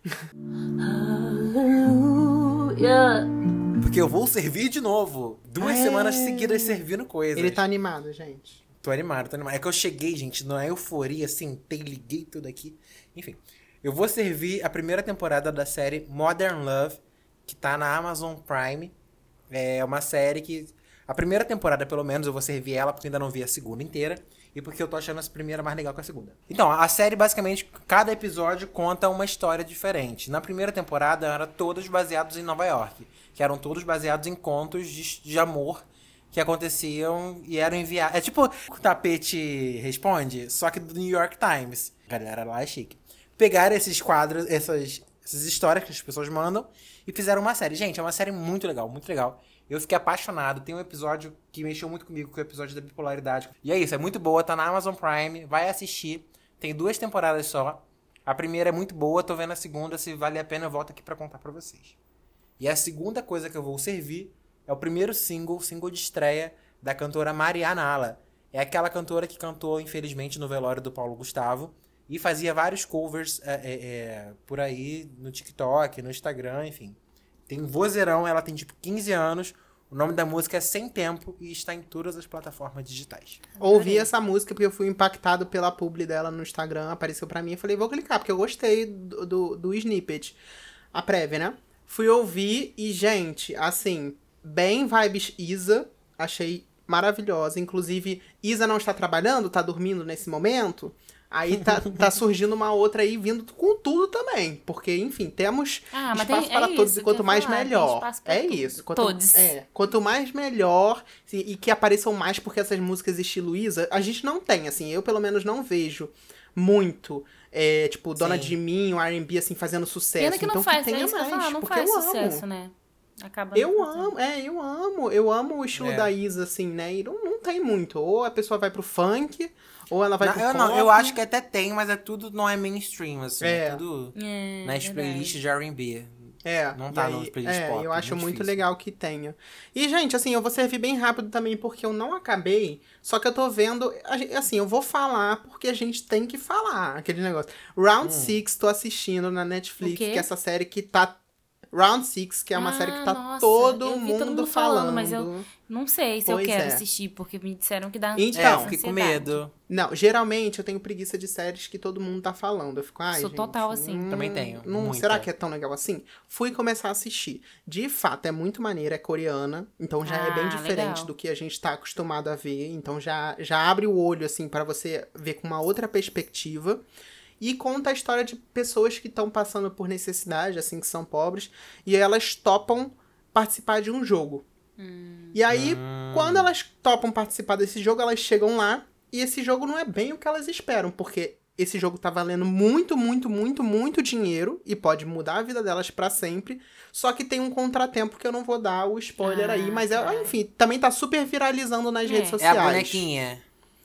Speaker 1: Porque eu vou servir de novo. Duas
Speaker 3: É.
Speaker 1: semanas seguidas servindo coisas.
Speaker 3: Ele tá animado, gente.
Speaker 1: Tô animado, tô animado. É que eu cheguei, gente, na euforia, sentei, liguei tudo aqui. Enfim, eu vou servir a primeira temporada da série Modern Love, que tá na Amazon Prime. É uma série que A primeira temporada, pelo menos, eu vou servir ela porque ainda não vi a segunda inteira. E porque eu tô achando essa primeira mais legal que a segunda. Então, a série, basicamente, cada episódio conta uma história diferente. Na primeira temporada, eram todos baseados em Nova York. Que eram todos baseados em contos de, de amor que aconteciam e eram enviados. É tipo o tapete responde, só que do New York Times. A galera lá é chique. Pegaram esses quadros, essas, essas histórias que as pessoas mandam e fizeram uma série. Gente, é uma série muito legal, muito legal. Eu fiquei apaixonado. Tem um episódio que mexeu muito comigo, que é o episódio da bipolaridade. E é isso, é muito boa, tá na Amazon Prime, vai assistir. Tem duas temporadas só. A primeira é muito boa, tô vendo a segunda, se vale a pena eu volto aqui para contar para vocês. E a segunda coisa que eu vou servir é o primeiro single, single de estreia da cantora Mariana Ala. É aquela cantora que cantou, infelizmente, no velório do Paulo Gustavo e fazia vários covers é, é, é, por aí no TikTok, no Instagram, enfim. Tem um vozeirão, ela tem tipo 15 anos. O nome da música é Sem Tempo e está em todas as plataformas digitais.
Speaker 3: Ouvi essa música porque eu fui impactado pela publi dela no Instagram, apareceu para mim e falei, vou clicar, porque eu gostei do, do, do snippet. A prévia, né? Fui ouvir e, gente, assim, bem vibes Isa, achei maravilhosa. Inclusive, Isa não está trabalhando, está dormindo nesse momento. Aí tá, tá surgindo uma outra aí vindo com tudo também. Porque, enfim, temos
Speaker 2: Ah,
Speaker 3: espaço
Speaker 2: tem- é
Speaker 3: para todos
Speaker 2: isso
Speaker 3: e quanto mais
Speaker 2: falar,
Speaker 3: melhor. É
Speaker 2: tudo.
Speaker 3: isso. Quanto,
Speaker 2: Todos.
Speaker 3: É, quanto mais melhor e, e que apareçam mais, porque essas músicas estilo Isa, a gente não tem, assim, eu pelo menos não vejo muito. é, tipo, Dona
Speaker 1: Sim.
Speaker 3: de Mim, o R&B, assim, fazendo sucesso.
Speaker 2: Pena que não
Speaker 3: então
Speaker 2: faz,
Speaker 3: que tenha
Speaker 2: é isso que eu ia
Speaker 3: mais,
Speaker 2: falar, não
Speaker 3: porque
Speaker 2: faz
Speaker 3: eu
Speaker 2: sucesso,
Speaker 3: amo.
Speaker 2: né? Acaba
Speaker 3: Eu amo, é, eu amo. Eu amo o estilo
Speaker 1: É.
Speaker 3: da Isa, assim, né? E não, não tem muito. Ou a pessoa vai pro funk, ou ela vai
Speaker 1: Não,
Speaker 3: pro
Speaker 1: eu, não, eu acho que até tem, mas é tudo não é mainstream, assim. É,
Speaker 3: É.
Speaker 1: tudo
Speaker 2: É,
Speaker 1: nas
Speaker 2: verdade.
Speaker 1: playlists de R&B.
Speaker 3: É,
Speaker 1: Não
Speaker 3: e
Speaker 1: tá
Speaker 3: aí-
Speaker 1: nos playlists
Speaker 3: é,
Speaker 1: pop,
Speaker 3: eu acho
Speaker 1: muito difícil.
Speaker 3: legal que tenha. E, gente, assim, eu vou servir bem rápido também, porque eu não acabei. Só que eu tô vendo. Assim, eu vou falar porque a gente tem que falar aquele negócio. Round
Speaker 1: Hum.
Speaker 3: 6, tô assistindo na Netflix, que é essa série que tá. Round 6, que é uma
Speaker 2: Ah,
Speaker 3: série que tá
Speaker 2: nossa,
Speaker 3: todo
Speaker 2: eu vi
Speaker 3: mundo
Speaker 2: todo mundo
Speaker 3: falando.
Speaker 2: falando, mas eu- Não sei se
Speaker 3: Pois
Speaker 2: eu quero
Speaker 3: é.
Speaker 2: assistir, porque me disseram que dá
Speaker 3: Então,
Speaker 1: é,
Speaker 2: dá
Speaker 1: fiquei com medo.
Speaker 3: Não, geralmente eu tenho preguiça de séries que todo mundo tá falando. Eu fico, ai,
Speaker 2: Sou
Speaker 3: gente,
Speaker 2: total assim.
Speaker 3: hum,
Speaker 1: Também tenho, muita.
Speaker 3: será que é tão legal assim? Fui começar a assistir. De fato, é muito maneira, é coreana, então já é bem
Speaker 2: Ah,
Speaker 3: diferente
Speaker 2: legal.
Speaker 3: do que a gente tá acostumado a ver. Então já, já abre o olho, assim, para você ver com uma outra perspectiva. E conta a história de pessoas que estão passando por necessidade, assim, que são pobres, e elas topam participar de um jogo. E aí, quando elas topam participar desse jogo, elas chegam lá e esse jogo não é bem o que elas esperam, porque esse jogo tá valendo muito, muito, muito, muito dinheiro e pode mudar a vida delas pra sempre. Só que tem um contratempo que eu não vou dar o spoiler
Speaker 2: Ah,
Speaker 3: aí, mas é,
Speaker 2: tá.
Speaker 3: enfim, também tá super viralizando nas
Speaker 2: É.
Speaker 3: redes
Speaker 1: É
Speaker 3: sociais.
Speaker 1: a bonequinha.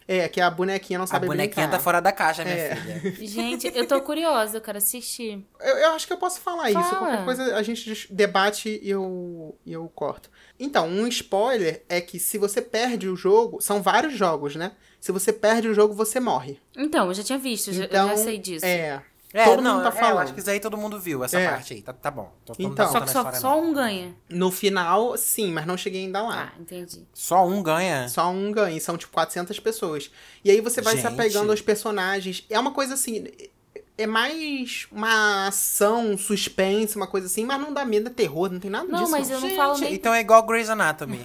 Speaker 3: É, que a bonequinha não
Speaker 1: A
Speaker 3: sabe
Speaker 1: bonequinha
Speaker 3: brincar.
Speaker 1: tá fora da caixa, minha
Speaker 3: É.
Speaker 1: filha.
Speaker 2: Gente, eu tô curiosa, eu quero assistir.
Speaker 3: Eu, eu acho que eu posso falar isso.
Speaker 2: Fala.
Speaker 3: Qualquer coisa a gente debate e eu, e eu corto. Então, um spoiler é que se você perde o jogo, são vários jogos, né? Se você perde o jogo, você morre.
Speaker 2: Então, eu já tinha visto, eu já-
Speaker 3: Então,
Speaker 2: eu já sei disso.
Speaker 3: É.
Speaker 1: É,
Speaker 3: Todo
Speaker 1: não,
Speaker 3: mundo tá
Speaker 1: é, eu
Speaker 3: falando.
Speaker 1: acho que isso aí todo mundo viu, essa
Speaker 3: É.
Speaker 1: parte aí. Tá, tá bom. Tô,
Speaker 3: Então.
Speaker 1: não
Speaker 2: Só
Speaker 1: tá
Speaker 2: que só, só
Speaker 1: não.
Speaker 2: um ganha.
Speaker 3: No final, sim, mas não cheguei ainda lá.
Speaker 2: Ah, entendi.
Speaker 1: Só um ganha?
Speaker 3: Só um ganha, e são tipo 400 pessoas. E aí você vai se
Speaker 1: Gente.
Speaker 3: apegando aos personagens. É uma coisa assim. É mais uma ação, suspense, uma coisa assim, mas não dá medo, é terror, não tem nada
Speaker 2: Não,
Speaker 3: disso.
Speaker 2: mas eu não falo nem.
Speaker 1: Então é igual Grey's Anatomy.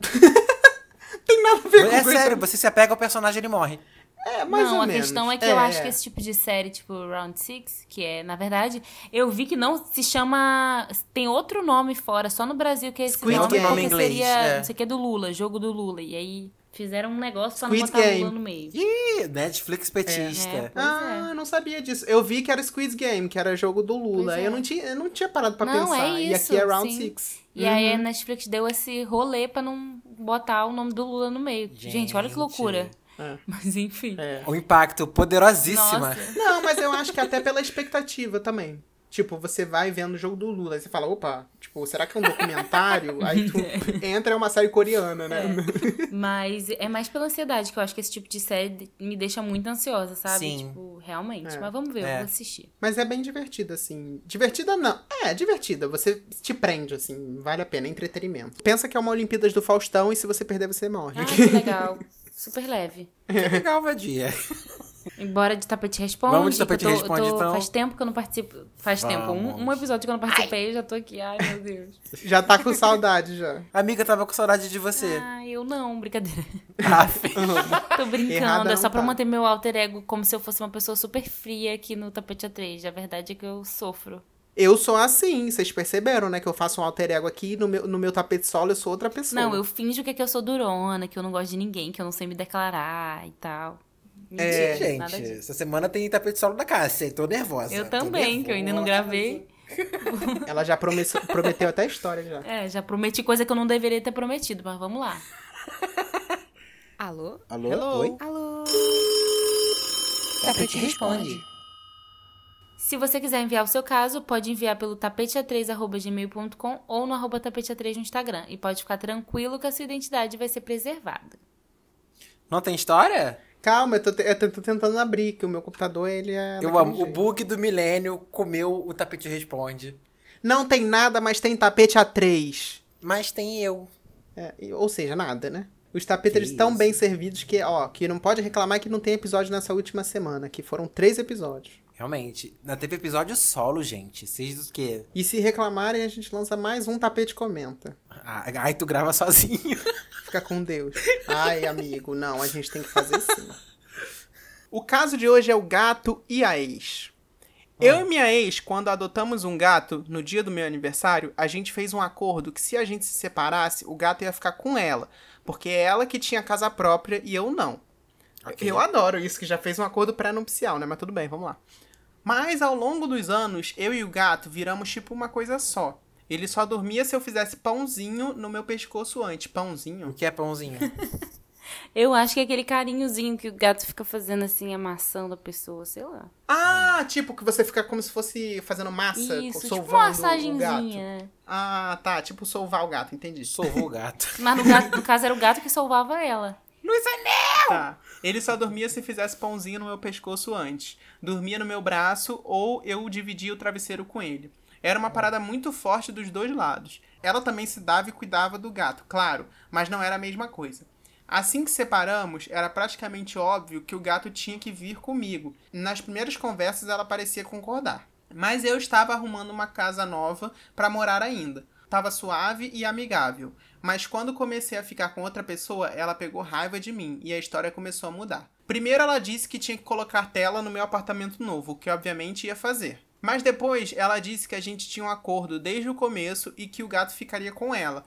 Speaker 3: tem nada a ver com
Speaker 1: é
Speaker 3: Grey's
Speaker 1: sério, você se apega ao personagem ele morre.
Speaker 3: É, mais
Speaker 2: não,
Speaker 3: ou
Speaker 2: a
Speaker 3: menos.
Speaker 2: questão é que eu acho que esse tipo de série, tipo Round Six, que é, na verdade, eu vi que não se chama. Tem outro nome fora, só no Brasil que é esse
Speaker 3: Squid
Speaker 2: nome,
Speaker 3: Game.
Speaker 2: porque
Speaker 1: inglês,
Speaker 2: seria.
Speaker 1: é.
Speaker 2: Não sei o que é do Lula, jogo do Lula. E aí fizeram um negócio pra
Speaker 3: Squid
Speaker 2: não botar
Speaker 3: Game.
Speaker 2: Lula no meio.
Speaker 1: Ih, Netflix petista.
Speaker 2: É.
Speaker 3: Ah, eu não sabia disso. Eu vi que era Squid Game, que era jogo do Lula.
Speaker 2: É.
Speaker 3: Eu, não tinha, eu não tinha parado pra
Speaker 2: Não,
Speaker 3: pensar.
Speaker 2: é
Speaker 3: e
Speaker 2: isso,
Speaker 3: aqui é Round
Speaker 2: sim.
Speaker 3: Six.
Speaker 2: E aí a Netflix deu esse rolê pra não botar o nome do Lula no meio. Gente, olha que
Speaker 1: Gente.
Speaker 2: loucura.
Speaker 3: É.
Speaker 2: Mas enfim.
Speaker 3: É.
Speaker 1: O impacto poderosíssima.
Speaker 2: Nossa.
Speaker 3: Não, mas eu acho que até pela expectativa também. Tipo, você vai vendo o jogo do Lula, aí você fala, opa, tipo, será que é um documentário? aí tu entra, é uma série coreana, né?
Speaker 2: Mas é mais pela ansiedade que eu acho que esse tipo de série me deixa muito ansiosa, sabe?
Speaker 1: Sim.
Speaker 2: Tipo, realmente.
Speaker 3: É.
Speaker 2: Mas vamos ver, eu
Speaker 1: É.
Speaker 2: vou assistir.
Speaker 3: Mas é bem divertida, assim. Divertida não. É, divertida. Você te prende, assim. Vale a pena. É entretenimento. Pensa que é uma Olimpíadas do Faustão e se você perder, você morre.
Speaker 2: Ah, que legal. Super leve.
Speaker 1: Que legal, vadia.
Speaker 2: Bora de tapete responde.
Speaker 1: Vamos de tapete
Speaker 2: eu tô-
Speaker 1: responde,
Speaker 2: eu tô-
Speaker 1: então.
Speaker 2: Faz tempo que eu não participo. Faz tempo. Um,
Speaker 1: Vamos.
Speaker 2: um episódio que eu não participei, eu já tô aqui. Ai, meu Deus.
Speaker 3: Já tá com saudade já.
Speaker 1: Amiga, tava com saudade de você.
Speaker 2: Ai, eu não, brincadeira.
Speaker 1: Aff.
Speaker 2: Tô brincando,
Speaker 3: Errada
Speaker 2: é só pra
Speaker 3: tá.
Speaker 2: manter meu alter ego como se eu fosse uma pessoa super fria aqui no tapete A3. A verdade é que eu sofro.
Speaker 3: Eu sou assim, vocês perceberam, né? Que eu faço um alter ego aqui no meu, no meu tapete solo eu sou outra pessoa.
Speaker 2: Não, eu finjo que, é que eu sou durona, que eu não gosto de ninguém, que eu não sei me declarar e tal. Mentira,
Speaker 1: É, gente,
Speaker 2: nada disso.
Speaker 1: essa semana tem tapete solo da Cássia. Tô nervosa.
Speaker 2: Eu também, que eu ainda não
Speaker 1: nervosa.
Speaker 2: gravei.
Speaker 3: Ela já prometeu até a história já.
Speaker 2: É, já prometi coisa que eu não deveria ter prometido, mas vamos lá.
Speaker 4: Alô?
Speaker 1: Alô?
Speaker 3: Hello?
Speaker 1: Oi?
Speaker 4: Alô?
Speaker 1: Tapete responde.
Speaker 2: Se você quiser enviar o seu caso, pode enviar pelo tapetea3.gmail.com ou no arroba tapetea3 no Instagram. E pode ficar tranquilo que a sua identidade vai ser preservada.
Speaker 1: Não tem história?
Speaker 3: Calma, eu tô, eu tô tentando abrir, que o meu computador, ele é...
Speaker 1: Eu amo. O bug do milênio comeu o tapete responde.
Speaker 3: Não tem nada, mas tem tapete A3.
Speaker 1: Mas tem eu.
Speaker 3: É, ou seja, nada, né? Os tapetes estão bem servidos que, ó, que não pode reclamar que não tem episódio nessa última semana, que foram três episódios.
Speaker 1: Realmente. Não teve episódio solo, gente. Vocês o quê?
Speaker 3: E se reclamarem, a gente lança mais um tapete comenta.
Speaker 1: Ah, Ai, tu grava sozinho.
Speaker 3: Fica com Deus. Ai, amigo, não, a gente tem que fazer sim. O caso de hoje é o gato e a ex. Eu e minha ex, quando adotamos um gato no dia do meu aniversário, a gente fez um acordo que se a gente se separasse, o gato ia ficar com ela. Porque é ela que tinha casa própria e eu não.
Speaker 1: Ok.
Speaker 3: Eu adoro isso, que já fez um acordo pré-nupcial, né? Mas tudo bem, vamos lá. Mas ao longo dos anos, eu e o gato viramos tipo uma coisa só. Ele só dormia se eu fizesse pãozinho no meu pescoço antes.
Speaker 1: O
Speaker 3: Pãozinho?
Speaker 1: que é pãozinho?
Speaker 2: Eu acho que é aquele carinhozinho que o gato fica fazendo assim, amassando a pessoa, sei lá.
Speaker 3: Ah, tipo que você fica como se fosse fazendo massa,
Speaker 2: Isso, tipo
Speaker 3: solvando
Speaker 2: uma
Speaker 3: o
Speaker 2: massagenzinha,
Speaker 3: gato.
Speaker 2: né?
Speaker 3: Ah, tá, tipo solvar o gato, entendi.
Speaker 1: Sovou o gato.
Speaker 2: Mas no, gato- no caso era o gato que salvava ela.
Speaker 3: Tá. Ele só dormia se fizesse pãozinho no meu pescoço antes. Dormia no meu braço ou eu dividia o travesseiro com ele. Era uma parada muito forte dos dois lados. Ela também se dava e cuidava do gato, claro, mas não era a mesma coisa. Assim que separamos, era praticamente óbvio que o gato tinha que vir comigo. Nas primeiras conversas ela parecia concordar. Mas eu estava arrumando uma casa nova para morar ainda. Tava suave e amigável. Mas quando comecei a ficar com outra pessoa, ela pegou raiva de mim e a história começou a mudar. Primeiro ela disse que tinha que colocar tela no meu apartamento novo, que obviamente ia fazer. Mas depois ela disse que a gente tinha um acordo desde o começo e que o gato ficaria com ela.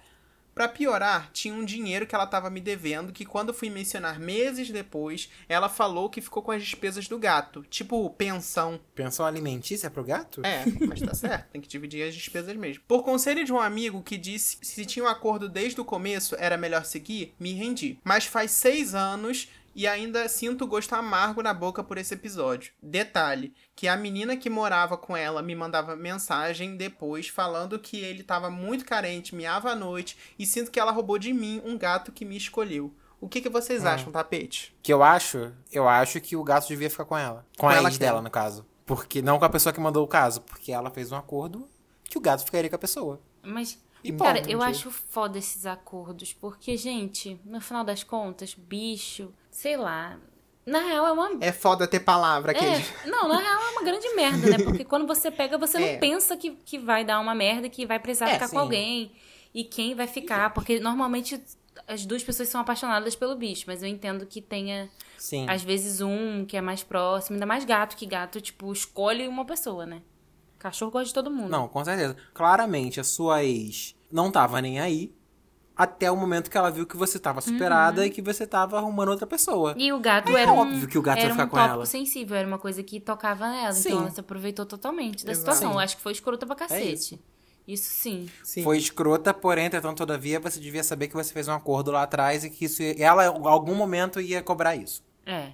Speaker 3: Pra piorar, tinha um dinheiro que ela tava me devendo que quando fui mencionar meses depois, ela falou que ficou com as despesas do gato, tipo pensão.
Speaker 1: Pensão alimentícia pro gato?
Speaker 3: É, mas tá certo, tem que dividir as despesas mesmo. Por conselho de um amigo que disse que se tinha um acordo desde o começo, era melhor seguir, me rendi. Mas faz seis anos e ainda sinto gosto amargo na boca por esse episódio. Detalhe, que a menina que morava com ela me mandava mensagem depois falando que ele tava muito carente, miava à noite e sinto que ela roubou de mim um gato que me escolheu. O que, que vocês acham, tapete?
Speaker 1: Que eu acho, eu acho que o gato devia ficar com ela. Com,
Speaker 3: Com
Speaker 1: a
Speaker 3: ela
Speaker 1: ex dela, no caso. Porque não com a pessoa que mandou o caso. Porque ela fez um acordo que o gato ficaria com a pessoa.
Speaker 2: Mas,
Speaker 1: E
Speaker 2: cara,
Speaker 1: ponto,
Speaker 2: eu acho foda esses acordos. Porque, gente, no final das contas, bicho, sei lá. Na real, é uma.
Speaker 3: É foda ter palavra, aquele.
Speaker 2: É, não, na real é uma grande merda, né? Porque quando você pega, você
Speaker 3: É.
Speaker 2: não pensa que, que vai dar uma merda, que vai precisar
Speaker 1: É,
Speaker 2: ficar
Speaker 1: sim.
Speaker 2: com alguém. E quem vai ficar. Porque normalmente as duas pessoas são apaixonadas pelo bicho, mas eu entendo que tenha,
Speaker 1: Sim.
Speaker 2: às vezes, um que é mais próximo, ainda mais gato, que gato, tipo, escolhe uma pessoa, né? Cachorro gosta de todo mundo.
Speaker 1: Não, com certeza. Claramente, a sua ex não tava nem aí. Até o momento que ela viu que você tava superada e que você tava arrumando outra pessoa.
Speaker 2: E o gato
Speaker 1: É
Speaker 2: era um,
Speaker 1: óbvio que o gato
Speaker 2: era
Speaker 1: ia ficar
Speaker 2: um
Speaker 1: com ela.
Speaker 2: sensível, era uma coisa que tocava nela.
Speaker 1: Sim.
Speaker 2: Então ela se aproveitou totalmente da
Speaker 3: Exato.
Speaker 2: situação.
Speaker 1: Sim.
Speaker 2: Eu acho que foi escrota pra cacete.
Speaker 1: isso.
Speaker 2: isso. sim.
Speaker 3: Sim.
Speaker 1: Foi escrota, porém, entretanto, todavia, você devia saber que você fez um acordo lá atrás e que isso, ela, em algum momento, ia cobrar isso.
Speaker 2: É.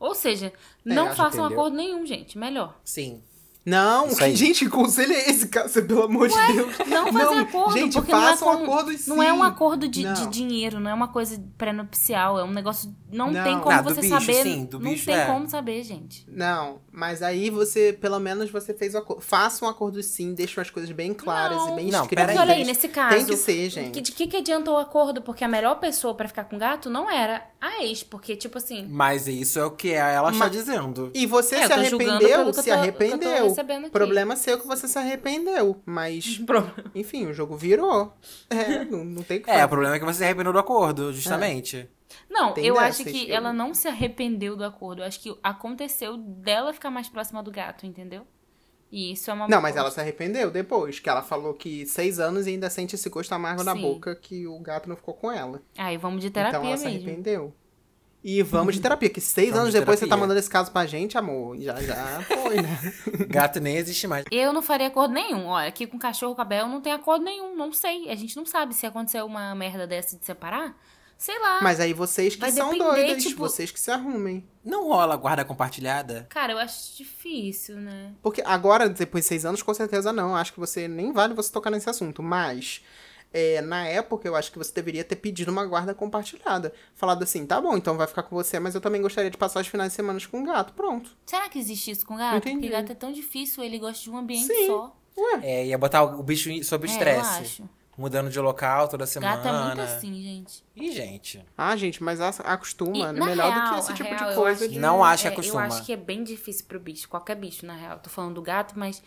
Speaker 2: Ou seja, não
Speaker 3: acho,
Speaker 2: façam
Speaker 1: entendeu?
Speaker 2: acordo nenhum, gente. Melhor.
Speaker 1: Sim.
Speaker 3: Não, gente, que conselho é esse, Cássia? Pelo amor de Deus.
Speaker 2: Não fazer acordo,
Speaker 3: gente,
Speaker 2: porque
Speaker 3: faça
Speaker 2: não é
Speaker 3: um acordo sim.
Speaker 2: Não é um acordo de, de
Speaker 3: Não.
Speaker 2: dinheiro, não é uma coisa pré-nupcial, é um negócio. Não,
Speaker 3: Não.
Speaker 2: tem como
Speaker 1: Ah, do
Speaker 2: você
Speaker 1: bicho,
Speaker 2: saber.
Speaker 1: sim,
Speaker 2: não
Speaker 1: bicho,
Speaker 2: tem
Speaker 1: é.
Speaker 2: como saber, gente.
Speaker 3: Não, mas aí você, pelo menos você fez o acordo. Faça um acordo sim, deixe as coisas bem claras
Speaker 2: Não.
Speaker 3: e bem
Speaker 1: Não,
Speaker 3: escritas.
Speaker 1: peraí.
Speaker 2: Porque olha aí, nesse caso.
Speaker 3: Tem que ser, gente.
Speaker 2: que- De que, que adiantou o acordo? Porque a melhor pessoa pra ficar com gato não era a ex. Porque, tipo assim.
Speaker 1: Mas isso é o que ela está
Speaker 3: Mas-
Speaker 1: dizendo.
Speaker 3: E você
Speaker 2: É,
Speaker 3: se arrependeu, se arrependeu.
Speaker 2: Aqui.
Speaker 3: Problema seu que você se arrependeu. Mas, enfim, o jogo virou. É, não, não tem o que
Speaker 1: É,
Speaker 3: fazer.
Speaker 1: o problema é que você se arrependeu do acordo, justamente.
Speaker 2: Não,
Speaker 3: Tem
Speaker 2: eu acho que
Speaker 3: eu-
Speaker 2: ela não se arrependeu do acordo. Eu acho que aconteceu dela ficar mais próxima do gato, entendeu? E isso é uma
Speaker 3: Não, mas ela se arrependeu depois, que ela falou que seis anos e ainda sente esse gosto amargo na
Speaker 2: Sim.
Speaker 3: boca que o gato não ficou com ela.
Speaker 2: Aí vamos de terapia
Speaker 3: então ela se
Speaker 2: mesmo.
Speaker 3: arrependeu. E vamos de terapia, que seis
Speaker 1: Vamos
Speaker 3: anos
Speaker 1: de
Speaker 3: depois você tá mandando esse caso pra gente, amor. Já, já foi, né?
Speaker 1: Gato nem existe mais.
Speaker 2: Eu não faria acordo nenhum. Olha, aqui com cachorro, com a Bel, não tem acordo nenhum. Não sei. A gente não sabe se acontecer uma merda dessa de separar. Sei lá.
Speaker 3: Mas aí vocês que
Speaker 2: Vai
Speaker 3: são
Speaker 2: depender,
Speaker 3: doidas,
Speaker 2: tipo-
Speaker 3: vocês que se arrumem.
Speaker 1: Não rola guarda compartilhada?
Speaker 2: Cara, eu acho difícil, né?
Speaker 3: Porque agora, depois de seis anos, com certeza não. Acho que você nem vale você tocar nesse assunto. Mas, é, na época, eu acho que você deveria ter pedido uma guarda compartilhada. Falado assim, tá bom, então vai ficar com você, mas eu também gostaria de passar os finais de semana com o gato. Pronto.
Speaker 2: Será que existe isso com gato?
Speaker 3: Entendi.
Speaker 2: Porque gato é tão difícil, ele gosta de um ambiente
Speaker 3: Sim.
Speaker 2: só.
Speaker 1: É, ia botar o bicho sob
Speaker 2: É,
Speaker 1: estresse.
Speaker 2: acho.
Speaker 1: mudando de local toda semana.
Speaker 2: Gato é muito assim, gente.
Speaker 1: Ih, gente.
Speaker 3: Ah, gente, mas a- acostuma.
Speaker 2: E,
Speaker 3: é
Speaker 2: na
Speaker 3: melhor do
Speaker 2: real,
Speaker 3: que esse tipo
Speaker 2: real,
Speaker 3: de coisa.
Speaker 2: acho
Speaker 3: de-
Speaker 1: Não acho que
Speaker 2: é,
Speaker 1: acostuma.
Speaker 2: Eu acho que é bem difícil pro bicho. Qualquer bicho, na real. Tô falando do gato, mas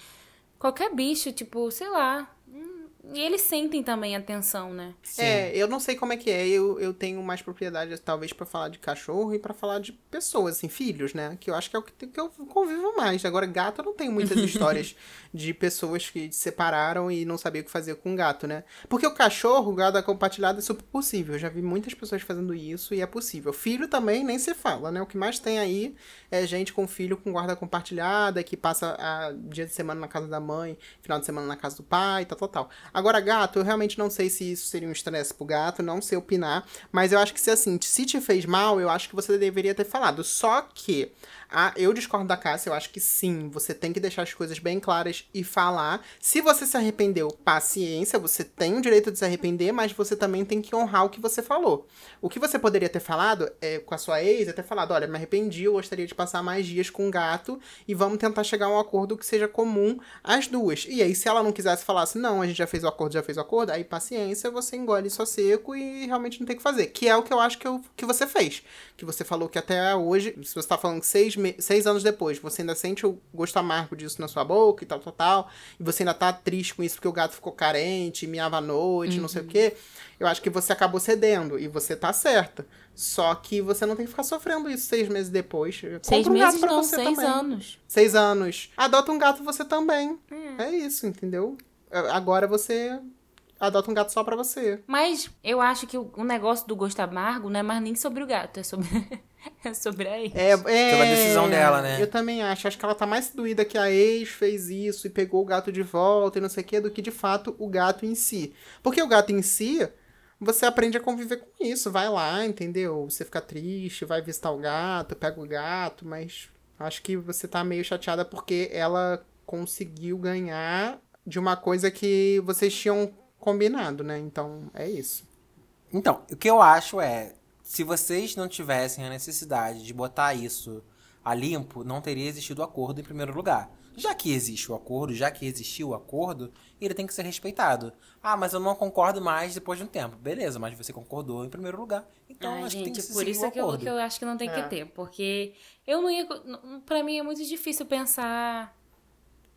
Speaker 2: qualquer bicho, tipo, sei lá. hum, E eles sentem também a tensão, né?
Speaker 3: É, eu não sei como é que é. Eu, eu tenho mais propriedade, talvez, pra falar de cachorro e pra falar de pessoas, assim, filhos, né? Que eu acho que é o que, que eu convivo mais. Agora, gato, eu não tenho muitas histórias de pessoas que se separaram e não sabiam o que fazer com gato, né? Porque o cachorro, o gado compartilhado, é super possível. Eu já vi muitas pessoas fazendo isso e é possível. Filho também nem se fala, né? O que mais tem aí é gente com filho com guarda compartilhada, que passa a, dia de semana na casa da mãe, final de semana na casa do pai, tal, tal, tal. Agora, gato, eu realmente não sei se isso seria um estresse pro gato, não sei opinar, mas eu acho que se assim, se te fez mal, eu acho que você deveria ter falado. Só que ah, eu discordo da Cássia, eu acho que sim, você tem que deixar as coisas bem claras e falar. Se você se arrependeu, paciência, você tem o direito de se arrepender, mas você também tem que honrar o que você falou. O que você poderia ter falado é, com a sua ex, é ter falado, olha, me arrependi, eu gostaria de passar mais dias com o gato e vamos tentar chegar a um acordo que seja comum às duas. E aí, se ela não quisesse falar assim, não, a gente já fez o acordo, já fez o acordo, aí paciência, você engole a seco e realmente não tem o que fazer. Que é o que eu acho que, eu, que você fez. Que você falou que até hoje, se você tá falando seis, me- seis anos depois, você ainda sente o gosto amargo disso na sua boca e tal, tal, tal, e você ainda tá triste com isso porque o gato ficou carente, miava à noite, não sei o quê, eu acho que você acabou cedendo e você tá certa. Só que você não tem que ficar sofrendo isso seis meses depois.
Speaker 2: Seis
Speaker 3: um gato
Speaker 2: meses
Speaker 3: pra
Speaker 2: não,
Speaker 3: você
Speaker 2: seis
Speaker 3: também.
Speaker 2: anos.
Speaker 3: Seis anos. Adota um gato você também.
Speaker 2: Hum.
Speaker 3: É isso, entendeu? Agora você adota um gato só pra você.
Speaker 2: Mas eu acho que o negócio do gosto amargo não é mais nem sobre o gato, é sobre, é sobre a ex.
Speaker 3: É, é,
Speaker 1: Sobre a decisão dela, né?
Speaker 3: Eu também acho. Acho que ela tá mais doída que a ex fez isso e pegou o gato de volta e não sei o que, do que de fato o gato em si. Porque o gato em si, você aprende a conviver com isso. Vai lá, entendeu? Você fica triste, vai visitar o gato, pega o gato, mas acho que você tá meio chateada porque ela conseguiu ganhar de uma coisa que vocês tinham combinado, né? Então, é isso.
Speaker 1: Então, o que eu acho é, se vocês não tivessem a necessidade de botar isso a limpo, não teria existido o acordo em primeiro lugar. Já que existe o acordo, já que existiu o acordo, ele tem que ser respeitado. Ah, mas eu não concordo mais depois de um tempo. Beleza, mas você concordou em primeiro lugar. Então,
Speaker 2: Ai,
Speaker 1: acho que tem que
Speaker 2: gente,
Speaker 1: se
Speaker 2: por isso
Speaker 1: o
Speaker 2: é que eu, que eu acho que não tem
Speaker 3: É.
Speaker 2: que ter. Porque eu não ia. Pra mim é muito difícil pensar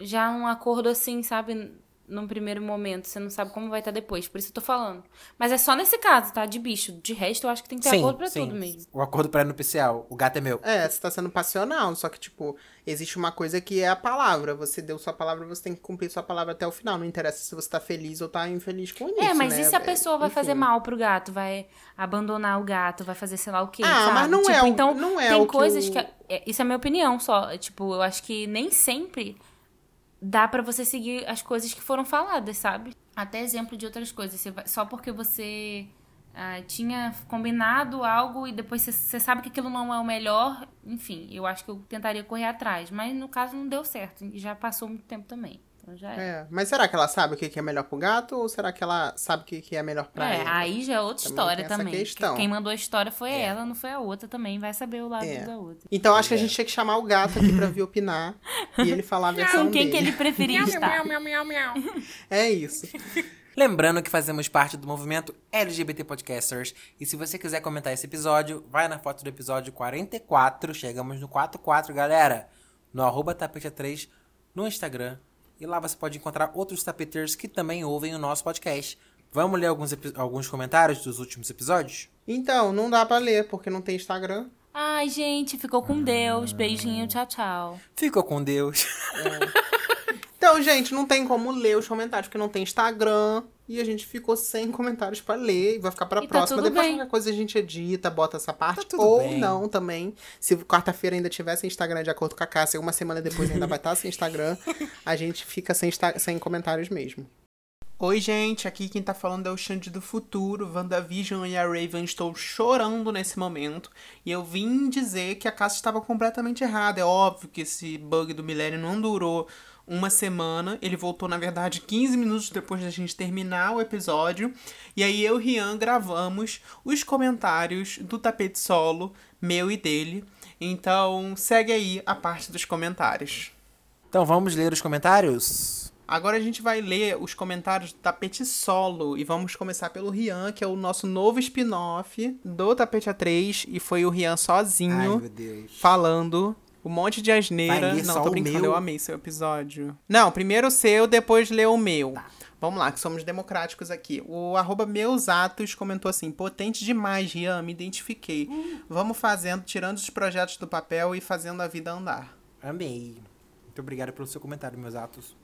Speaker 2: já um acordo assim, sabe? Num primeiro momento. Você não sabe como vai estar depois. Por isso eu tô falando. Mas é só nesse caso, tá? De bicho. De resto, eu acho que tem que ter
Speaker 1: Sim,
Speaker 2: acordo pra
Speaker 1: sim.
Speaker 2: tudo mesmo.
Speaker 1: O acordo pré-nupcial. O gato é meu.
Speaker 3: É, você tá sendo passional, só que, tipo, existe uma coisa que é a palavra. Você deu sua palavra, você tem que cumprir sua palavra até o final. Não interessa se você tá feliz ou tá infeliz com isso.
Speaker 2: É, mas
Speaker 3: né?
Speaker 2: e se a
Speaker 3: É,
Speaker 2: pessoa vai
Speaker 3: enfim.
Speaker 2: fazer mal pro gato? Vai abandonar o gato, vai fazer sei lá o quê?
Speaker 3: Ah,
Speaker 2: sabe?
Speaker 3: mas não
Speaker 2: tipo,
Speaker 3: é o-
Speaker 2: então,
Speaker 3: não é
Speaker 2: tem
Speaker 3: o que
Speaker 2: coisas
Speaker 3: o-
Speaker 2: que. é- Isso é a minha opinião só. Tipo, eu acho que nem sempre dá pra você seguir as coisas que foram faladas, sabe? Até exemplo de outras coisas. Você vai- só porque você ah, tinha combinado algo e depois você sabe que aquilo não é o melhor, enfim, eu acho que eu tentaria correr atrás. Mas no caso não deu certo, já passou muito tempo também. Então já é.
Speaker 3: É, mas será que ela sabe o que que é melhor pro gato ou será que ela sabe o que que é melhor pra
Speaker 2: É,
Speaker 3: ele?
Speaker 2: aí já é outra
Speaker 3: Também
Speaker 2: história também.
Speaker 3: questão.
Speaker 2: Quem mandou a história foi ela, não foi a outra também. Vai saber o lado
Speaker 3: É.
Speaker 2: da outra.
Speaker 3: Então acho que a gente tinha que chamar o gato aqui pra vir opinar e ele falar a versão
Speaker 2: Com quem que
Speaker 3: dele.
Speaker 2: ele preferia estar?
Speaker 3: É isso.
Speaker 1: Lembrando que fazemos parte do movimento LGBT Podcasters. E se você quiser comentar esse episódio, vai na foto do episódio 44. Chegamos no 44, galera. No arroba tapete3 no Instagram. E lá você pode encontrar outros tapeteiros que também ouvem o nosso podcast. Vamos ler alguns, alguns comentários dos últimos episódios?
Speaker 3: Então, não dá pra ler porque não tem Instagram.
Speaker 2: Ai, gente, ficou com Deus. Beijinho, tchau, tchau.
Speaker 1: Ficou com Deus.
Speaker 3: Então, gente, não tem como ler os comentários porque não tem Instagram. E a gente ficou sem comentários pra ler. E vai ficar pra
Speaker 2: E tá
Speaker 3: próxima.
Speaker 2: tudo
Speaker 3: Depois
Speaker 2: bem.
Speaker 3: qualquer coisa a gente edita, bota essa parte.
Speaker 1: Tá tudo
Speaker 3: ou
Speaker 1: bem.
Speaker 3: não também. Se quarta-feira ainda tivesse Instagram de acordo com a Cássia, uma semana depois ainda vai estar sem Instagram, a gente fica sem, sem comentários mesmo. Oi, gente, aqui quem tá falando é o Xande do Futuro. WandaVision e a Raven estou chorando nesse momento. E eu vim dizer que a Cássia estava completamente errada. É óbvio que esse bug do milênio não durou uma semana. Ele voltou, na verdade, 15 minutos depois da gente terminar o episódio. E aí eu e Rian gravamos os comentários do tapete solo, meu e dele. Então segue aí a parte dos comentários.
Speaker 1: Então vamos ler os comentários?
Speaker 3: Agora a gente vai ler os comentários do Tapete Solo e vamos começar pelo Rian, que é o nosso novo spin-off do Tapete A3 e foi o Rian
Speaker 1: Ai,
Speaker 3: sozinho
Speaker 1: Deus.
Speaker 3: falando um monte de asneira.
Speaker 1: Vai
Speaker 3: Não, tô
Speaker 1: o
Speaker 3: brincando, eu amei seu episódio. Não, primeiro o seu, depois lê o meu. Vamos lá, que somos democráticos aqui. O arroba meus atos comentou assim: potente demais, Rian, me identifiquei. Vamos fazendo, tirando os projetos do papel e fazendo a vida andar.
Speaker 1: Amei. Muito obrigado pelo seu comentário, meus atos.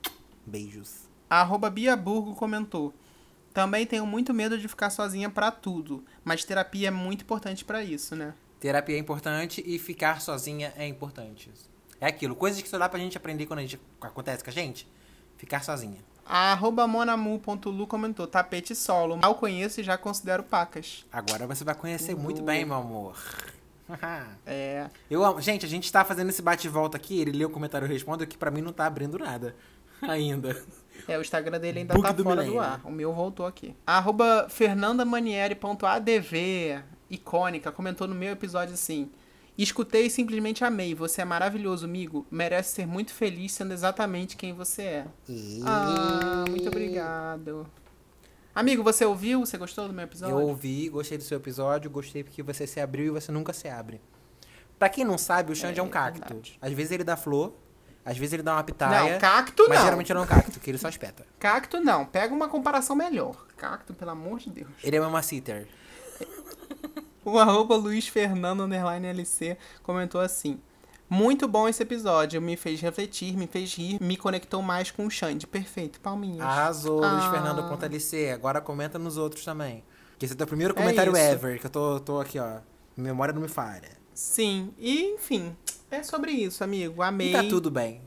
Speaker 1: Beijos.
Speaker 3: A arroba Bia Burgo comentou. Também tenho muito medo de ficar sozinha pra tudo, mas terapia é muito importante pra isso, né?
Speaker 1: Terapia é importante e ficar sozinha é importante. É aquilo, coisas que só dá pra gente aprender quando a gente acontece com a gente. Ficar sozinha.
Speaker 3: A monamu.lu comentou, tapete solo. Mal conheço e já considero pacas.
Speaker 1: Agora você vai conhecer muito bem, meu amor.
Speaker 3: É.
Speaker 1: Eu amo. Gente, a gente tá fazendo esse bate e volta aqui, ele lê o comentário e responde, que pra mim não tá abrindo nada. Ainda.
Speaker 3: É, o Instagram dele ainda
Speaker 1: Bug
Speaker 3: tá
Speaker 1: do
Speaker 3: fora do ar. O meu voltou aqui. Arroba fernandamanieri.adv, icônica, comentou no meu episódio assim. Escutei e simplesmente amei. Você é maravilhoso, amigo. Merece ser muito feliz sendo exatamente quem você é. Ah, muito obrigado. Amigo, você ouviu? Você gostou do meu episódio?
Speaker 1: Eu ouvi, gostei do seu episódio, gostei porque você se abriu e você nunca se abre. Pra quem não sabe, o Xande é,
Speaker 3: É,
Speaker 1: um cacto.
Speaker 3: verdade.
Speaker 1: Às vezes ele dá flor, às vezes ele dá uma pitaia.
Speaker 3: Não, cacto
Speaker 1: mas
Speaker 3: não.
Speaker 1: geralmente ele é um cacto, que ele só espeta.
Speaker 3: Cacto não. Pega uma comparação melhor. Cacto, pelo amor de Deus.
Speaker 1: Ele é mamaciter.
Speaker 3: O arroba Luiz Fernando underline LC comentou assim. Muito bom esse episódio. Me fez refletir, me fez rir, me conectou mais com o Xande. Perfeito, palminhas.
Speaker 1: Arrasou, Luiz
Speaker 3: Ah.
Speaker 1: Fernando LC. Agora comenta nos outros também. Que esse é o teu primeiro
Speaker 3: É
Speaker 1: comentário
Speaker 3: isso.
Speaker 1: ever, que eu tô, tô aqui, ó. Memória não me falha.
Speaker 3: Sim, e enfim, é sobre isso, amigo. Amei.
Speaker 1: E tá tudo bem.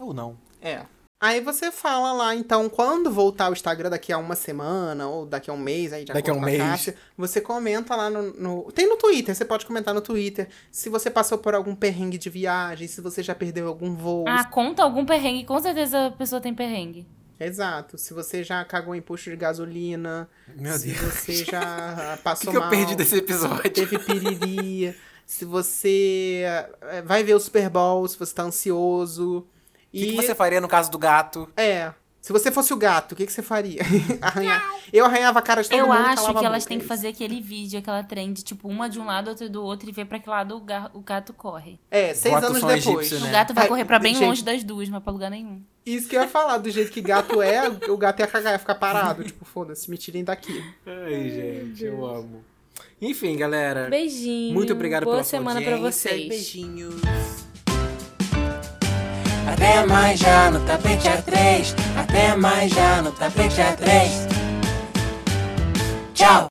Speaker 1: Ou não.
Speaker 3: É. Aí você fala lá, então, quando voltar o Instagram daqui a uma semana, ou daqui a um mês, aí de
Speaker 1: Daqui a um mês.
Speaker 3: Cássia, você comenta lá no, no- Tem no Twitter, você pode comentar no Twitter. Se você passou por algum perrengue de viagem, se você já perdeu algum voo.
Speaker 2: Ah, conta algum perrengue. Com certeza a pessoa tem perrengue.
Speaker 3: Exato. Se você já cagou em posto de gasolina.
Speaker 1: Meu
Speaker 3: se
Speaker 1: Deus.
Speaker 3: você já
Speaker 1: O
Speaker 3: passou
Speaker 1: que, que eu
Speaker 3: mal.
Speaker 1: perdi desse episódio?
Speaker 3: Teve piriri. se você eh, vai ver o Super Bowl, se você tá ansioso.
Speaker 1: O que, que você faria no caso do gato?
Speaker 3: É. Se você fosse o gato, o que, que você faria? Arranhar. Eu arranhava a cara de todo
Speaker 2: Eu
Speaker 3: mundo.
Speaker 2: acho que elas têm que fazer aquele vídeo, aquela trend, tipo, uma de um lado, outra do outro, e ver pra que lado o, ga- o gato corre.
Speaker 3: É, seis
Speaker 1: Bota o
Speaker 3: anos depois.
Speaker 1: egípcio,
Speaker 2: O
Speaker 1: né?
Speaker 2: gato vai
Speaker 3: Ai,
Speaker 2: correr pra bem
Speaker 3: gente,
Speaker 2: longe das duas, mas pra lugar nenhum.
Speaker 3: Isso que eu ia falar, do jeito que gato é, o gato ia cagar, ia ficar parado. tipo, foda-se, me tirem daqui.
Speaker 1: Ai, gente, eu amo. Enfim, galera.
Speaker 2: Beijinho.
Speaker 1: Muito obrigado
Speaker 2: Boa
Speaker 1: pela sua
Speaker 2: semana pra
Speaker 1: audiência e
Speaker 2: vocês.
Speaker 1: Beijinhos. Até mais já no tapete A3. Até mais já no tapete A3. Tchau.